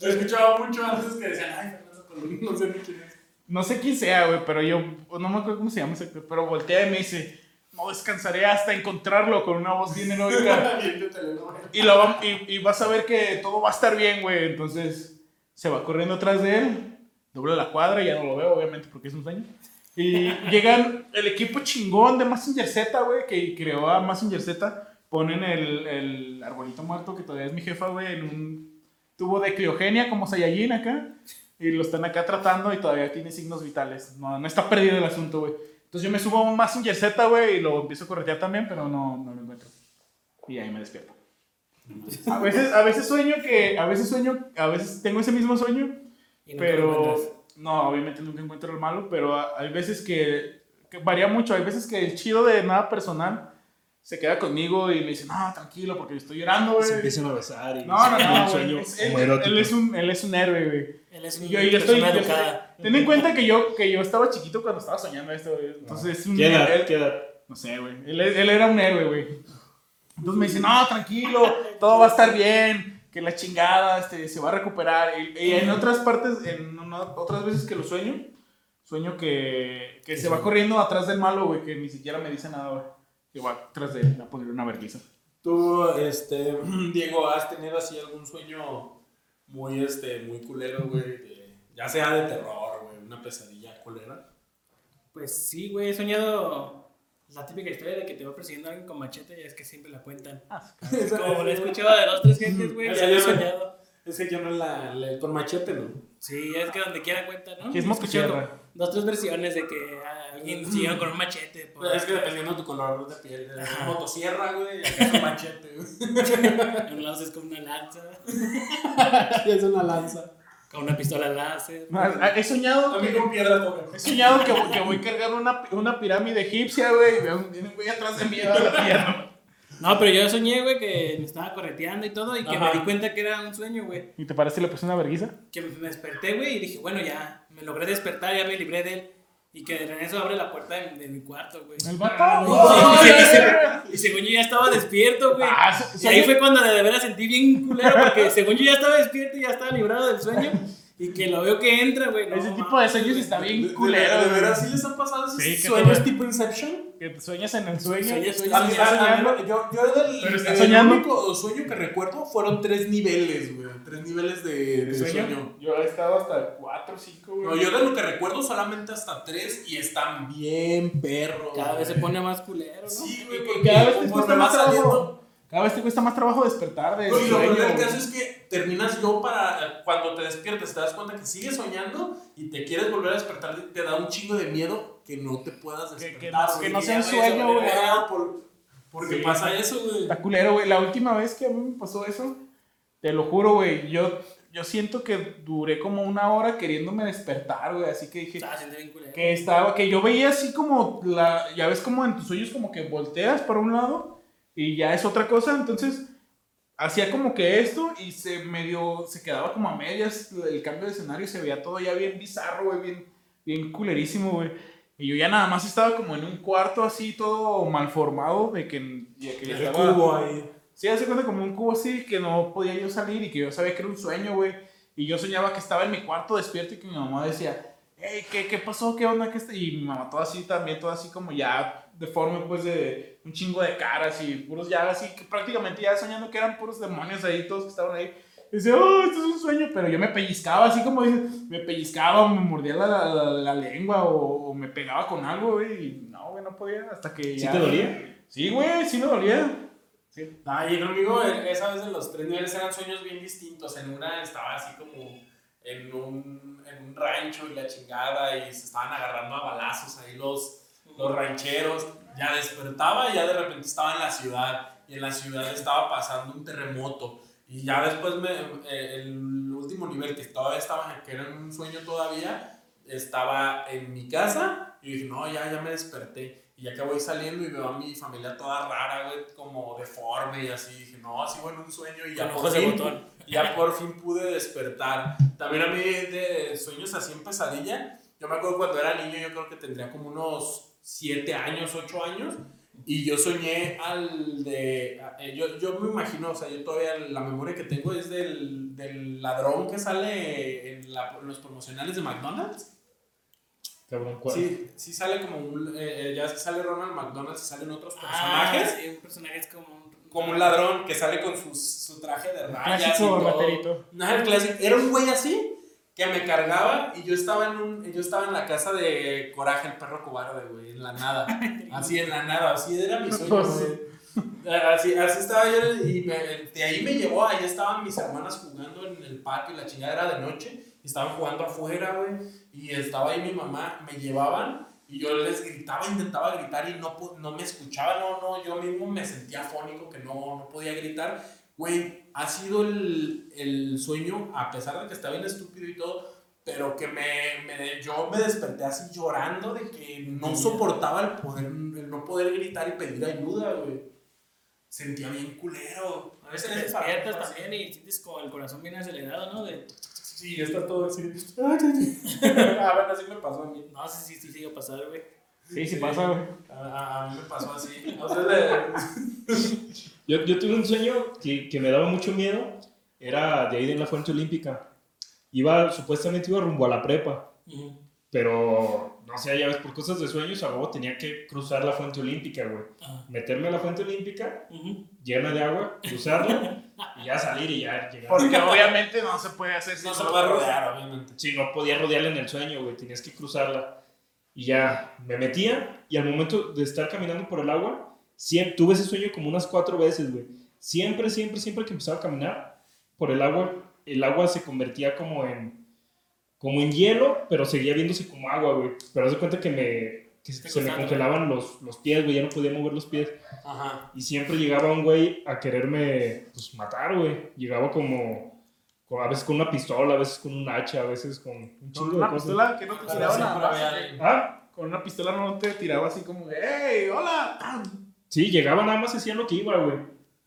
Yo escuchaba mucho antes que decían, ay, Fernando Colunga, no sé ni quién es. No sé quién sea, güey, pero yo no me acuerdo cómo se llama ese actor, pero voltea y me dice, no descansaré hasta encontrarlo con una voz bien heroica. *laughs* Lo va- y, y vas a ver que todo va a estar bien, güey. Entonces se va corriendo atrás de él, dobla la cuadra, ya no lo veo, obviamente, porque es un sueño. Y llegan el equipo chingón de Massinger Z, güey, que creó a Massinger Z. Ponen el, el arbolito muerto, que todavía es mi jefa, güey, en un tubo de criogenia como Saiyajin acá. Y lo están acá tratando y todavía tiene signos vitales. No, no está perdido el asunto, güey. Entonces yo me subo a un Massinger Z, güey, y lo empiezo a corretear también, pero no, no lo encuentro. Y ahí me despierto. A veces, a veces sueño que, a veces sueño, a veces tengo ese mismo sueño, Y pero no, obviamente nunca encuentro el malo, pero hay veces que, que varía mucho, hay veces que el chido de nada personal se queda conmigo y me dice, no, tranquilo, porque estoy llorando, güey. Se empiezan a besar y No, no, no, un güey. sueño Es- él, erótico. él es un, él es un héroe, güey. Él es Y una yo, yo estoy, yo estoy- ten en cuenta que yo, que yo estaba chiquito cuando estaba soñando esto, güey. Entonces es un ¿Qué edad? él- ¿Qué edad? no sé, güey. Él, él era un héroe, güey. Entonces me dice, no, tranquilo, todo va a estar bien, que la chingada este, se va a recuperar. Y, y en otras partes, en una- otras veces que lo sueño, sueño que, que se va corriendo atrás del malo, güey, que ni siquiera me dice nada, güey. Que va atrás de él a poner una vergüenza. Tú, este, *clears throat* Diego, ¿has tenido así algún sueño muy, este, muy culero, güey? de- Ya sea de terror, güey, una pesadilla culera. Pues sí, güey, he soñado la típica historia de que te va persiguiendo alguien con machete y es que siempre la cuentan. *laughs* Como lo he escuchado de dos, tres gentes, güey, *laughs* ya lo he soñado. Es que yo no la, la- con machete, ¿no? Sí, es que donde quiera cuentan, ¿no? ¿Qué es escuchado como Dos, tres versiones de que alguien siguieron con un machete. por- Pues es que dependiendo de tu color de piel, es motosierra, güey, *laughs* es un machete. En un lado es con una lanza, *laughs* es una lanza. con una pistola láser. He soñado A mí que, con piedra toca. he soñado que, que voy cargando una, una pirámide egipcia, güey, y veo un güey atrás de mí a la pierna. No, pero yo soñé, güey, que me estaba correteando y todo y que Ajá. me di cuenta que era un sueño, güey. ¿Y te parece que le puse una vergüenza? Que me desperté, güey, y dije, bueno, ya, me logré despertar, ya me libré de él. Y que de eso abre la puerta de, de mi cuarto, güey. El vato. Sí. *laughs* Y según yo ya estaba despierto, güey. Ah, Y ahí fue cuando de veras sentí bien culero, porque según yo ya estaba despierto y ya estaba librado del sueño. Y que lo veo que entra, güey. no Ese tipo de sueños está ¿De, bien de- culero. de güey. veras sí les han pasado esos Sí, sueños tipo Inception? Que te sueñas en el sueño. Sueñas- sueñas soñando. yo, yo del, Pero estás el soñando. único sueño que recuerdo fueron tres niveles, güey. Tres niveles de, de ¿Sueño? sueño. Yo he estado hasta 4 o 5, güey. No, yo de lo que recuerdo solamente hasta tres y están bien perros. Cada vez se pone más culero, ¿no? Sí, güey, porque cada vez te cuesta más trabajo. saliendo. Cada vez te cuesta más trabajo despertar de No, y lo peor del caso es que terminas yo para. Cuando te despiertes, te das cuenta que sigues soñando y te quieres volver a despertar. Te da un chingo de miedo que no te puedas Que- despertar. que no- güey, que no sea un sueño, güey. verga por- Porque Sí. pasa eso, güey. Está culero, güey. La última vez que a mí me pasó eso, te lo juro, güey. Yo, yo siento que duré como una hora queriéndome despertar, güey. Así que dije, Estaba siendo bien culero. que estaba, que yo veía así como la, ya ves como en tus sueños como que volteas para un lado y ya es otra cosa, entonces hacía como que esto y se medio, se quedaba como a medias, el cambio de escenario se veía todo ya bien bizarro, güey, bien, bien culerísimo, güey. Y yo ya nada más estaba como en un cuarto así todo mal formado de que, ya que El estaba- cubo ahí. Sí, hace cuenta como un cubo así que no podía yo salir y que yo sabía que era un sueño, güey. Y yo soñaba que estaba en mi cuarto despierto y que mi mamá decía, hey, ¿qué, qué pasó? ¿Qué onda? ¿Qué está? Y mi mamá toda así también, toda así como ya deforme, pues de un chingo de caras y puros ya así, que prácticamente ya soñando que eran puros demonios ahí, todos que estaban ahí. Dice, oh, esto es un sueño, pero yo me pellizcaba, así como dice, me pellizcaba o me mordía la, la, la lengua o, o me pegaba con algo, güey, y no, güey, no podía, hasta que ¿Sí ya... te dolía? Sí, güey, sí me dolía. Sí. Ay, conmigo, eh, esa vez en los tres niveles eran sueños bien distintos. En una estaba así como en un, en un rancho y la chingada y se estaban agarrando a balazos ahí los, los rancheros. Ya despertaba y ya de repente estaba en la ciudad y en la ciudad estaba pasando un terremoto. Y ya después me, eh, el último nivel que todavía estaba, que era un sueño todavía, estaba en mi casa y dije, no, ya, ya me desperté. Y ya que voy saliendo y veo a mi familia toda rara, güey, como deforme y así, dije, no, así bueno, un sueño y ya Con por fin- ya por fin pude despertar. También a mí de sueños así en pesadilla, yo me acuerdo cuando era niño, yo creo que tendría como unos 7 años, 8 años, y yo soñé al de... eh, Yo, yo me imagino, o sea, yo todavía la memoria que tengo es del, del ladrón que sale en, la- en los promocionales de McDonald's. Cabrón, ¿cuál? Sí, sí sale como un... eh, eh, ya sale Ronald McDonald's y salen otros Ah, personajes. sí, un personaje es como un... Como un ladrón que sale con su, su traje de rayas y Clásico todo. raterito. No, el clásico. Era un güey así que me cargaba y yo estaba en un, yo estaba en la casa de Coraje, el perro cobarde, güey, en la nada. *laughs* Así en la nada, así era mi sueño, güey. Así, así estaba yo y me- de ahí me llevó, ahí estaban mis hermanas jugando en el patio la chingada era de noche y estaban jugando afuera, güey, y estaba ahí mi mamá, me llevaban y yo les gritaba, intentaba gritar y no, no me escuchaba, no, no, yo mismo me sentía afónico que no, no podía gritar. Güey, ha sido el, el sueño, a pesar de que está bien estúpido y todo, pero que me, me- yo me desperté así llorando de que no soportaba el, poder, el no poder gritar y pedir ayuda, güey. Sentía bien culero. A veces te despiertas también y sientes como el corazón bien acelerado, ¿no? De... Sí, está todo así. ah, bueno, así me pasó a mí. No, sí, sí, sí, sigue pasar, güey. Sí, sí pasa, güey. A, mí me pasó así. *laughs* Yo, yo tuve un sueño que, que me daba mucho miedo. Era de ahí en la fuente olímpica. Iba, supuestamente iba rumbo a la prepa. Pero, no sé, ya ves, por cosas de sueños, a huevo tenía que cruzar la fuente olímpica, güey. Ah. Meterme a la fuente olímpica, Ujú. llena de agua, cruzarla y ya salir y ya llegar. Porque obviamente no se puede hacer no sin se puede rodear, obviamente. Sí, no podía rodearla en el sueño, güey. Tenías que cruzarla. Y ya me metía y al momento de estar caminando por el agua, siempre, tuve ese sueño como unas cuatro veces, güey. Siempre, siempre, siempre que empezaba a caminar por el agua, el agua se convertía como en, como en hielo, pero seguía viéndose como agua, güey. Pero haz de cuenta que me, que se me congelaban los, los pies, güey. Ya no podía mover los pies. Ajá. Y siempre llegaba un güey a quererme, pues, matar, güey. Llegaba como a veces con una pistola, a veces con un hacha, a veces con un Con chingo de una cosas. pistola que no te tiraba nada. Ah, Con una pistola no te tiraba así como, ¡Hey, hola! *clears throat* Sí, llegaba nada más hacía lo que iba, güey.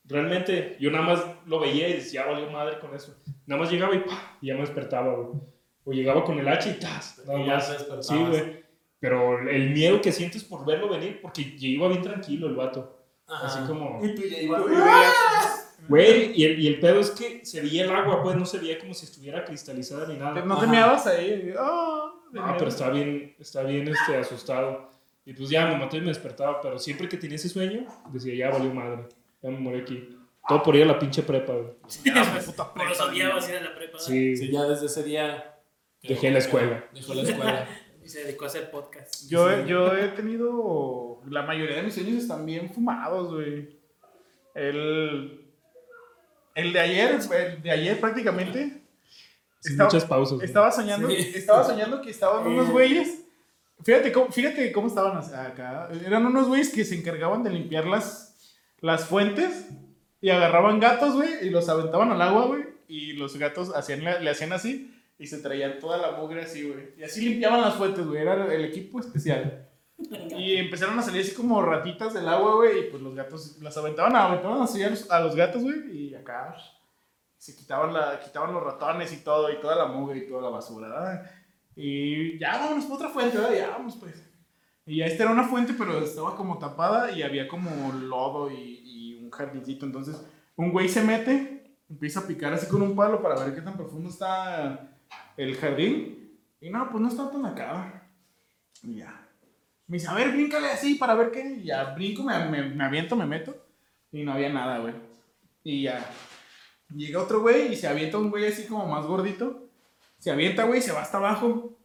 Realmente, yo nada más lo veía y decía, "Ah, valió madre con eso. Nada más llegaba y ¡pah! y ya me despertaba, güey. O llegaba con el hacha y ¡tas! Nada Y ya más. Sí, güey. Pero el miedo que sientes por verlo venir, porque iba bien tranquilo el vato. Ajá. Así como... Y tú ya ibas. Güey, y el, y el pedo es que se veía el agua, pues no se veía como si estuviera cristalizada ni nada. No te meabas ahí. ¡Oh! Ah, pero está bien, está bien este, asustado. Y pues ya me maté y me despertaba, pero siempre que tenía ese sueño, decía, ya valió madre, ya me morí aquí. Todo por ir a la pinche prepa, güey. *laughs* puta Por los odiabas ir a la prepa. Sí, Sí, ya desde ese día. Dejé la escuela. Dejó la escuela. *laughs* Y se dedicó a hacer podcast. Yo, he- yo he tenido. La mayoría de mis sueños están bien fumados, güey. El. El de ayer, el de ayer prácticamente. sin estaba- muchas pausas. Estaba soñando, Sí. estaba soñando que estaban unos güeyes. Fíjate cómo, fíjate cómo estaban acá. Eran unos güeyes que se encargaban de limpiar las, las fuentes y agarraban gatos, güey, y los aventaban al agua, güey. Y los gatos hacían, le hacían así y se traían toda la mugre así, güey. Y así limpiaban las fuentes, güey. Era el equipo especial. Y empezaron a salir así como ratitas del agua, güey. Y pues los gatos las aventaban, aventaban así a los, a los gatos, güey. Y acá se quitaban, la, quitaban los ratones y todo, y toda la mugre y toda la basura, ¿verdad? Y ya vámonos por otra fuente, ¿verdad? Ya vamos, pues. Y esta era una fuente, pero estaba como tapada y había como lodo y, y un jardincito. Entonces, un güey se mete, empieza a picar así con un palo para ver qué tan profundo está el jardín. Y no, pues no está tan acá. Y ya. Me dice, a ver, bríncale así para ver qué. Y ya brinco, me, me, me aviento, me meto. Y no había nada, güey. Y ya. Llega otro güey y se avienta un güey así como más gordito. Se avienta, güey, y se va hasta abajo.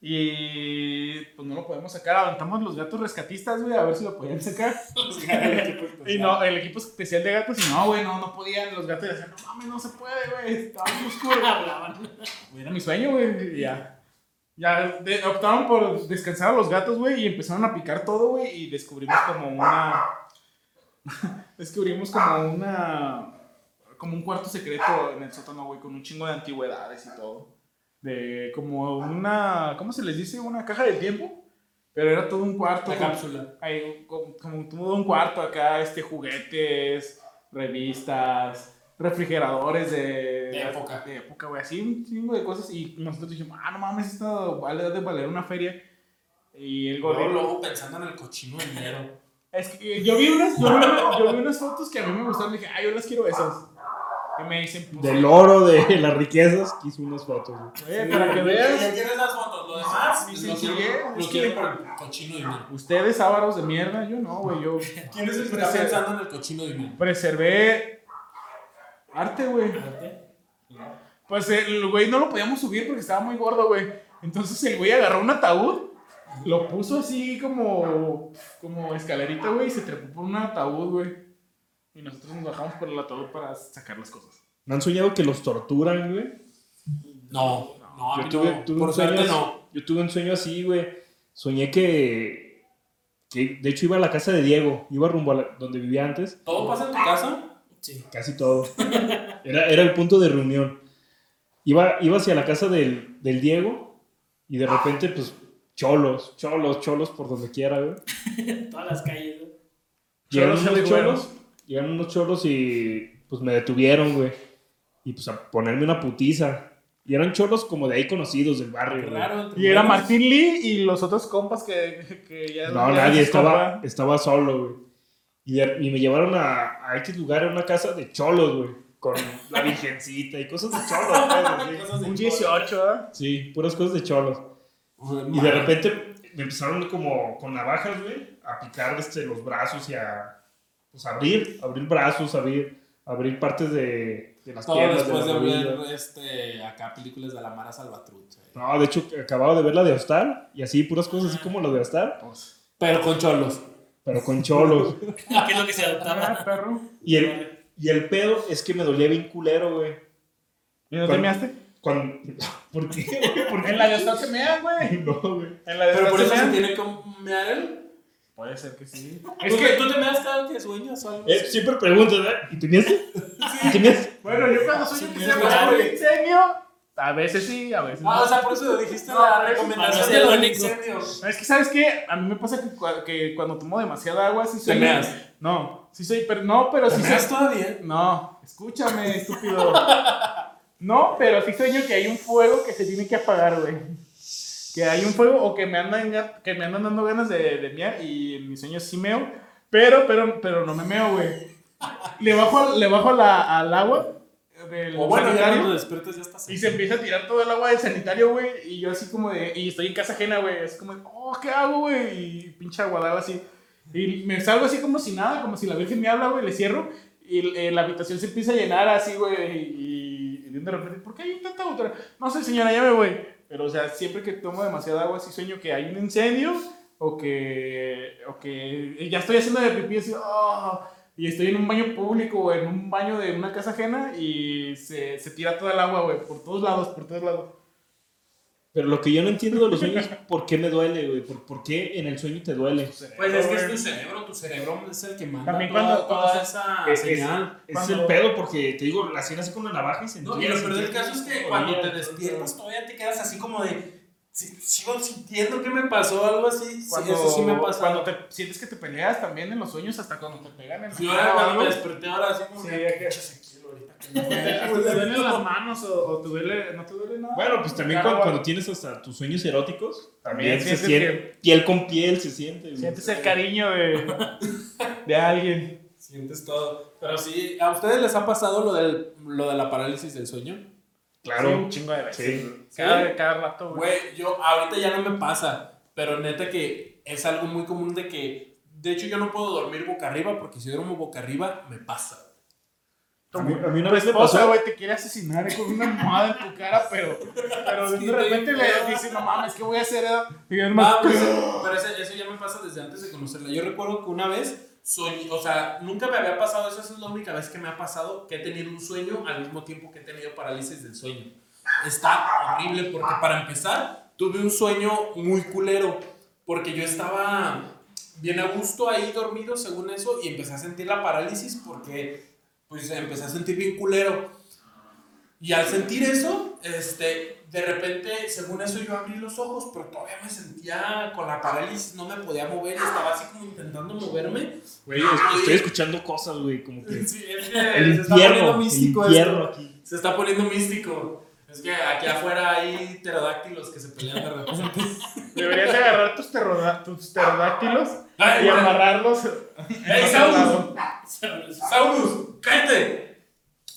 Y pues no lo podemos sacar. Aventamos los gatos rescatistas, güey, a ver si lo podían sacar. *laughs* Y no, el equipo especial de gatos, y no, güey, no, no podían. Los gatos decían, no mames, no se puede, güey, estaba muy oscuro. *laughs* Güey, Era mi sueño, güey, y ya. Ya de- optaron por descansar a los gatos, güey, y empezaron a picar todo, güey, y descubrimos como una. *laughs* descubrimos como una. Como un cuarto secreto en el sótano, güey, con un chingo de antigüedades y todo. De como una. ¿Cómo se les dice? Una caja del tiempo. Pero era todo un cuarto. La cápsula. hay como, como todo un cuarto acá, este, juguetes, revistas, refrigeradores de, De época. De época, güey, así un chingo de cosas. Y nosotros dijimos, ah, no mames, esto vale de valer una feria. Y el Luego, gordito. luego pensando en el cochino dinero. Es que yo vi, unas, yo, vi, yo vi unas fotos que a mí me gustaron y dije, ah, yo las quiero esas. Y me dicen, pues, Del oro, de *laughs* las riquezas, quiso unas fotos. oye, para que Ya veas, tienes las fotos, lo demás Ni lo quiero, sigue, lo quiero por el cochino dinero. ustedes ávaros de mierda, yo no, güey, yo *laughs* ¿Quién es el que está pensando en el cochino dinero? preservé arte, güey. Pues el güey no lo podíamos subir porque estaba muy gordo, güey. Entonces el güey agarró un ataúd, lo puso así como, como escalerita, güey, y se trepó por un ataúd, güey. Y nosotros nos bajamos por el ataúd para sacar las cosas. ¿No han soñado que los torturan, güey? No, no, Yo tuve, no. tuve por un sueño suerte así- no. Yo tuve un sueño así, güey. Soñé que, que, de hecho, iba a la casa de Diego. Iba rumbo a la- donde vivía antes. ¿Todo pasa en tu casa? Sí. Casi todo. Era, era el punto de reunión. Iba, iba hacia la casa del, del Diego y de repente, pues, cholos, cholos, cholos por donde quiera, güey. *laughs* Todas las calles, ¿no? Llegaron unos cholos, llegaron unos cholos y pues me detuvieron, güey. Y pues a ponerme una putiza. Y eran cholos como de ahí conocidos del barrio, güey. Entre Y era. Martín Lee y los otros compas que, que ya... No, nadie, estaba, estaba solo, güey. Y, de- y me llevaron a, a X lugar, a una casa de cholos, güey. Con la virgencita y cosas de cholos, pues, *laughs* de Un 18, ¿eh? Sí, puras cosas de cholos. Y de repente me empezaron como con navajas, güey, a picar este, los brazos y a pues, abrir, abrir brazos, abrir, abrir partes de, de las Todo piernas. después de las ver rodillas. este, acá películas de la Mara Salvatrucha. No, de hecho, acababa de ver la de Hostal y así, puras cosas así como la de Hostal, Pero con cholos. Pero con cholos. *laughs* ¿Qué es lo que se Ah, adoptaba? perro. y, el, y el pedo es que me dolía bien culero, güey. ¿Y no te Cuando- measte? Cuando... *laughs* ¿Por qué, güey? *laughs* ¿Por qué? En la de Hostal se mean, güey. No, güey. En la de Pero por eso se tiene que mear él. Puede ser que sí. Es que tú te meas cada que sueñas o algo Eh, siempre preguntas, ¿verdad? ¿Y tenías? ¿Y tenías? bueno, yo cuando sueño que Sí, se es me verdad. por el incendio, a veces sí, a veces Ah, no. o sea, por eso dijiste No, la recomendación de los único. incendios. Es que, ¿sabes qué? A mí me pasa que, cua- que cuando tomo demasiada agua, sí soy. meas. No, sí soy, pero no, pero sí ¿Te soy. todavía? No, escúchame, estúpido. No, pero sí sueño que hay un fuego que se tiene que apagar, güey. Que hay un fuego o que me andan, que me andan dando ganas de, de mear y en mis sueños sí meo. Pero, pero, pero no me meo, güey. Le bajo, le bajo la- al agua del O bueno, ya sanitario cuando despiertas ya estás. y se empieza a tirar todo el agua del sanitario, güey. Y yo así como de... Y estoy en casa ajena, güey. Es como, de, oh, ¿qué hago, güey? Y pinche aguadaba así. Y me salgo así como si nada, como si la Virgen me habla, güey. Le cierro. Y eh, la habitación se empieza a llenar así, güey. Y, y de repente, ¿por qué hay tanta agua? No sé, señora, ya me voy. Pero, o sea, siempre que tomo demasiada agua, sí sueño que hay un incendio. O que, o que ya estoy haciendo de pipí así, oh, y estoy en un baño público o en un baño de una casa ajena y se, se tira toda el agua, güey, por todos lados, por todos lados. Pero lo que yo no entiendo de los sueños es por qué me duele, güey. ¿Por, por qué en el sueño te duele? Pues es que es tu cerebro, tu cerebro es el que manda También toda, cuando- toda cuando- esa Es, es- señal. es Cuando- el pedo porque te digo, la hacían así con una navaja y se No, y lo peor del caso es que cuando te despiertas todavía te quedas así como de. "Sí, Sigo sintiendo que me pasó algo así. Sí, Cuando, eso sí me pasa. cuando te sientes que te peleas también en los sueños, hasta cuando te pegan en la Yo cara ahora o cuando algo, me desperté ahora así como Sí, que, ya que- "Pinche Ezequiel, ahorita que *laughs* me Hasta te duelen las manos o, o te duele, no te duele nada. Bueno, pues también cuando, tienes hasta tus sueños eróticos, también se siente, que- piel con piel se siente. sientes el cariño de, *laughs* de alguien. Sientes todo. Pero sí, ¿a ustedes les ha pasado lo, del, lo de la parálisis del sueño? Claro. Sí, un chingo de veces. Sí. Cada, cada rato, güey. Güey, yo ahorita ya no me pasa, pero neta que es algo muy común de que, de hecho yo no puedo dormir boca arriba porque si duermo boca arriba me pasa. A mí, a mí una vez me pasó. güey, te quiere asesinar con una almohada en tu cara, pero, pero *laughs* Sí, de repente le dices, no mames, ¿qué voy a hacer? eh?" Y Ah, más, pero eso, pero ese- eso ya me pasa desde antes de conocerla. Yo recuerdo que una vez soñé, o sea, nunca me había pasado eso, esa es la única vez que me ha pasado que he tenido un sueño al mismo tiempo que he tenido parálisis del sueño. Está horrible porque para empezar tuve un sueño muy culero porque yo estaba bien a gusto ahí dormido según eso y empecé a sentir la parálisis porque pues empecé a sentir bien culero. Y al sentir eso, este, de repente, según eso, yo abrí los ojos, pero todavía me sentía con la parálisis, no me podía mover, estaba así como intentando moverme. Güey, es- estoy escuchando cosas, güey, como que. Sí, es que El se está poniendo místico infierno esto. aquí. Se está poniendo místico. Es que aquí afuera hay pterodáctilos que se pelean de repente. deberías de agarrar tus, tus pterodáctilos Ay, y bueno. amarrarlos. ¡Ey, Saurus! ¡Saurus! ¡Cállate!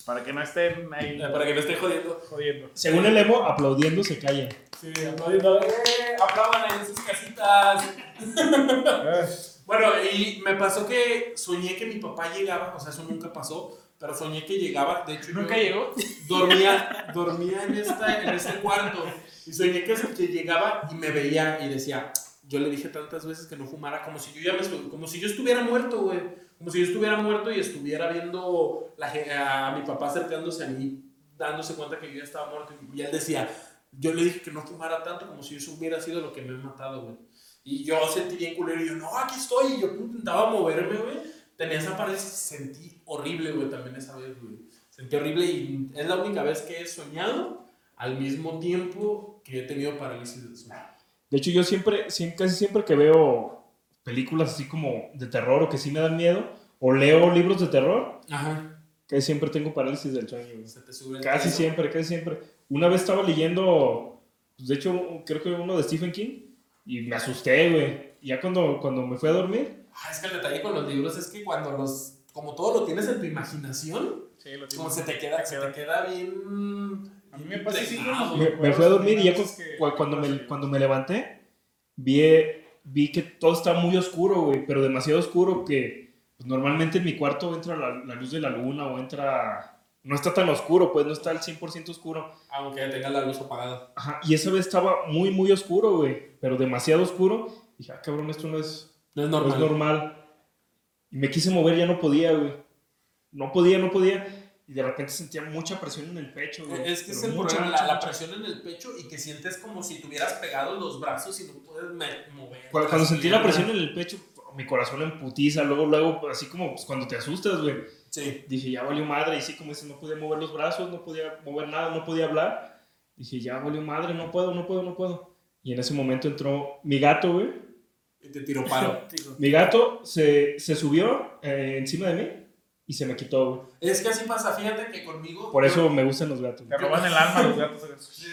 Para que no estén ahí Eh, Para que no esté jodiendo. jodiendo. Según el emo, aplaudiendo se callan. Sí, aplaudiendo. ¡Eh! ¡Aplaudan en sus casitas! *laughs* Bueno, y me pasó que soñé que mi papá llegaba, o sea, eso nunca pasó, pero soñé que llegaba, de hecho, ¿Nunca yo llegó? dormía, dormía en, esta, en este cuarto y soñé que, que llegaba y me veía y decía, yo le dije tantas veces que no fumara como si yo ya me como si yo estuviera muerto, güey, como si yo estuviera muerto y estuviera viendo la a mi papá acercándose a mí, dándose cuenta que yo ya estaba muerto y él decía, yo le dije que no fumara tanto como si eso hubiera sido lo que me ha matado, güey. Y yo sentí bien culero y yo, no, aquí estoy. Y yo intentaba moverme, güey. Tenía esa y sentí horrible, güey, también esa vez, güey. Sentí horrible y es la única vez que he soñado al mismo tiempo que he tenido parálisis del sueño. De hecho, yo siempre, siem- casi siempre que veo películas así como de terror o que sí me dan miedo, o leo libros de terror, Ajá. casi siempre tengo parálisis del sueño. güey. Se te sube el Casi peso. siempre, casi siempre. Una vez estaba leyendo, pues, de hecho, creo que uno de Stephen King, y me asusté, güey. Ya cuando, cuando me fui a dormir, Ah, es que el detalle con los libros es que cuando los. Como todo lo tienes en tu imaginación, Sí, lo como se te queda, se te queda bien. A mí me pasa así me, me fui a dormir y ya cu- que- cu- cuando, me, cuando me levanté, vi, vi que todo estaba muy oscuro, güey, pero demasiado oscuro que pues, normalmente en mi cuarto entra la, la luz de la luna o entra... No está tan oscuro, pues no está al 100% oscuro. Aunque tenga la luz apagada. Ajá, y esa vez estaba muy, muy oscuro, güey, pero demasiado oscuro. Y dije, ah, cabrón, esto no es, No es no normal. es normal. Y me quise mover, ya no podía, güey. No podía, no podía. Y de repente sentía mucha presión en el pecho, güey. Es que es Pero el mucha, problema, mucha, la, mucha. presión en el pecho y que sientes como si tuvieras pegado los brazos y no puedes mover. Cuando, cuando sentí la presión en el pecho, mi corazón en putiza, luego, luego, así como pues, cuando te asustas, güey. Sí. Dije, ya valió madre. Y sí, como dices, no podía mover los brazos, no podía mover nada, no podía hablar. Dije, ya valió madre, no puedo, no puedo, no puedo. Y en ese momento entró mi gato, güey. Y te tiro paro. Digo, *laughs* Mi gato se, se subió eh, encima de mí y se me quitó, güey. es que así pasa, fíjate que conmigo. Por eso me gustan los gatos. Te roban el alma los gatos.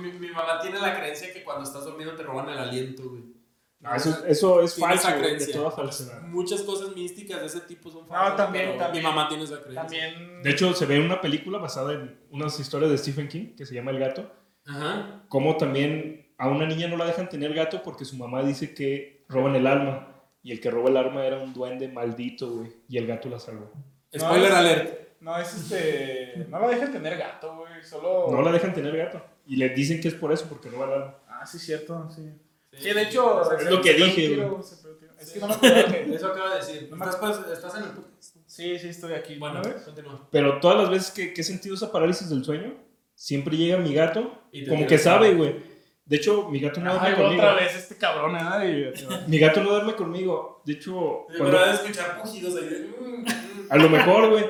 Mi, mi- mi mamá tiene la creencia que cuando estás dormido te roban el aliento, güey. Ah, eso, es- eso es falso, güey, de creencia. toda falsedad. Muchas cosas místicas de ese tipo son falsas. No, también. Mi mamá tiene esa creencia. También. De hecho, se ve una película basada en unas historias de Stephen King que se llama El gato. Ajá. Como también a una niña no la dejan tener gato porque su mamá dice que roban el alma. Y el que roba el alma era un duende maldito, güey. Y el gato la salvó. Spoiler es- alert. No, es este. No la dejan tener gato, güey. Solo. No la dejan tener gato. Y le dicen que es por eso, porque roba el alma. Ah, sí, cierto, sí. Sí, Sí, de hecho. Es lo que dije, güey. Es que no me acuerdo *laughs* que- Eso acaba de decir. No ¿Estás, pues, estás en el podcast? Sí, sí, estoy aquí. Bueno, ¿no continúa. Pero todas las veces que, que he sentido esa parálisis del sueño, siempre llega mi gato. Como que sabe, güey. De hecho, mi gato no duerme Ay, conmigo. otra vez este cabrón, ¿eh? Mi gato no duerme conmigo. De hecho, Sí, cuando- pero de escuchar pujidos ahí. de, mm, mm. a lo mejor, güey.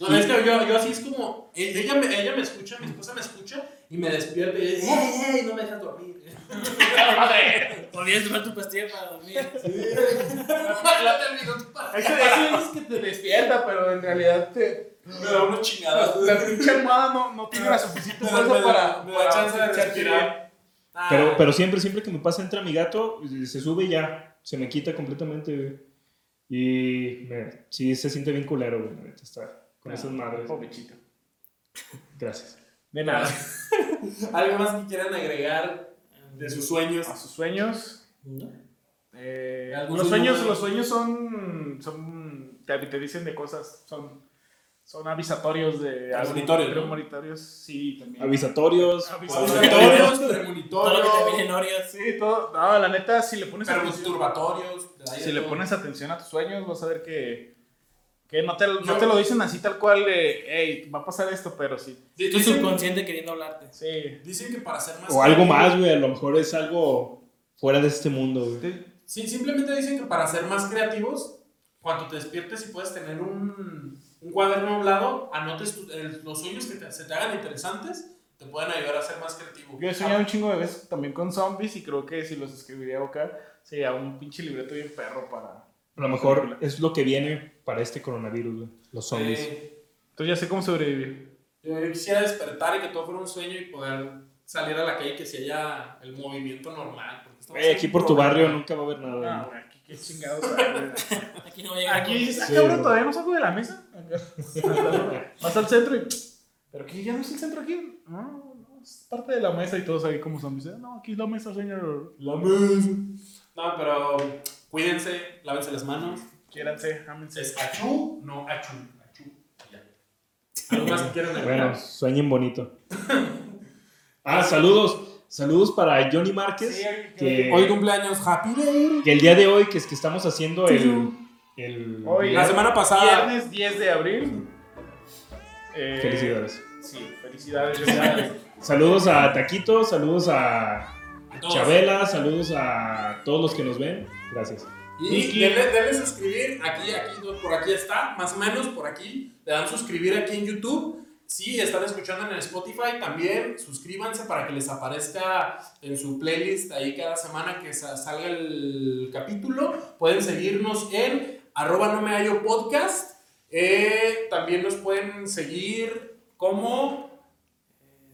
No, es que yo, yo así es como. Ella me, ella me escucha, mi esposa me escucha y me despierta y dice, ¡Ey, ey! No me dejas dormir. *laughs* Olvides tomar tu pastilla para dormir. Ya terminó tu dices que te despierta, pero en realidad te. Me da unos chingadas. La pinche almohada no, no tiene la suficiente fuerza para. me da chance de respirar. Ah, Pero, pero siempre, siempre que me pasa entra mi gato, se sube y ya. Se me quita completamente, güey. Y me- sí, se siente bien culero, güey. Está con esas madres. Pobrecito. Gracias. De nada. *laughs* ¿Algo más que quieran agregar de sus sueños? A sus sueños. ¿No? eh, ¿Algún los sueño sueños, los sueños son. son te, te dicen de cosas. Son. Son avisatorios de... Premonitorios, ¿no? Premonitorios, sí, también. Avisatorios. Todo lo que premonitorios, termine en Orios. Sí, todo. No, la neta, si le pones atención, si le todo. pones atención a tus sueños, vas a ver que, que no, te, no te lo dicen así tal cual de, hey, va a pasar esto, pero sí. Tu subconsciente queriendo hablarte. Sí. dicen que para ser más. O algo más, güey. A lo mejor es algo fuera de este mundo, güey. Sí, simplemente dicen que para ser más creativos, cuando te despiertes y puedes tener un, un cuaderno a un lado, anotes tu- el- los sueños que te- se te hagan interesantes, te pueden ayudar a ser más creativo. Yo he soñado un chingo de veces también con zombies y creo que si los escribiría acá, sería un pinche libreto bien perro para... A lo mejor es lo que viene para este coronavirus. Los zombies. Eh, Entonces ya sé cómo sobrevivir. yo quisiera despertar y que todo fuera un sueño y poder salir a la calle y que se haya el movimiento normal. en aquí por tu barrio nunca va a haber nada. Ah, qué güey. Aquí no va a llegar. Aquí dices, ah, cabrón, todavía no salgo de la mesa. Vas al centro y... ¿Pero aquí ya no es el centro aquí? No, no, es parte de la mesa y todos ahí como zombies. No, aquí es la mesa, señor. La mesa. No, pero cuídense, lávense las manos. Quiéranse, ámense. Es achú, no achú. Achú. Ya. ¿Algo más que quieran agregar? Bueno, sueñen bonito. Ah, saludos. Saludos para Johnny Márquez. Sí, que, Hoy cumpleaños Happy Day. que el día de hoy, que es que estamos haciendo el. el Hoy, La semana pasada. Viernes 10 de abril. Eh, Felicidades. Sí, felicidades. *laughs* Saludos a Taquito, saludos a Todos. Chabela, saludos a todos los que nos ven. Gracias. Y denle suscribir. Aquí, aquí, por aquí está. Más o menos por aquí. Le dan suscribir aquí en YouTube. Si están escuchando en el Spotify, también suscríbanse para que les aparezca en su playlist ahí cada semana que sa- salga el capítulo. Pueden seguirnos en arroba no me hallo podcast. Eh, también nos pueden seguir como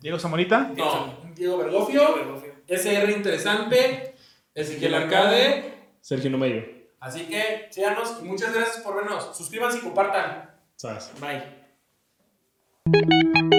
Diego Zamorita. no, Diego Bergofio, SR Interesante, Ezequiel Arcade. Sergio Nomello. Así que síganos y muchas gracias por vernos. Suscríbanse y compartan. Sas. Bye.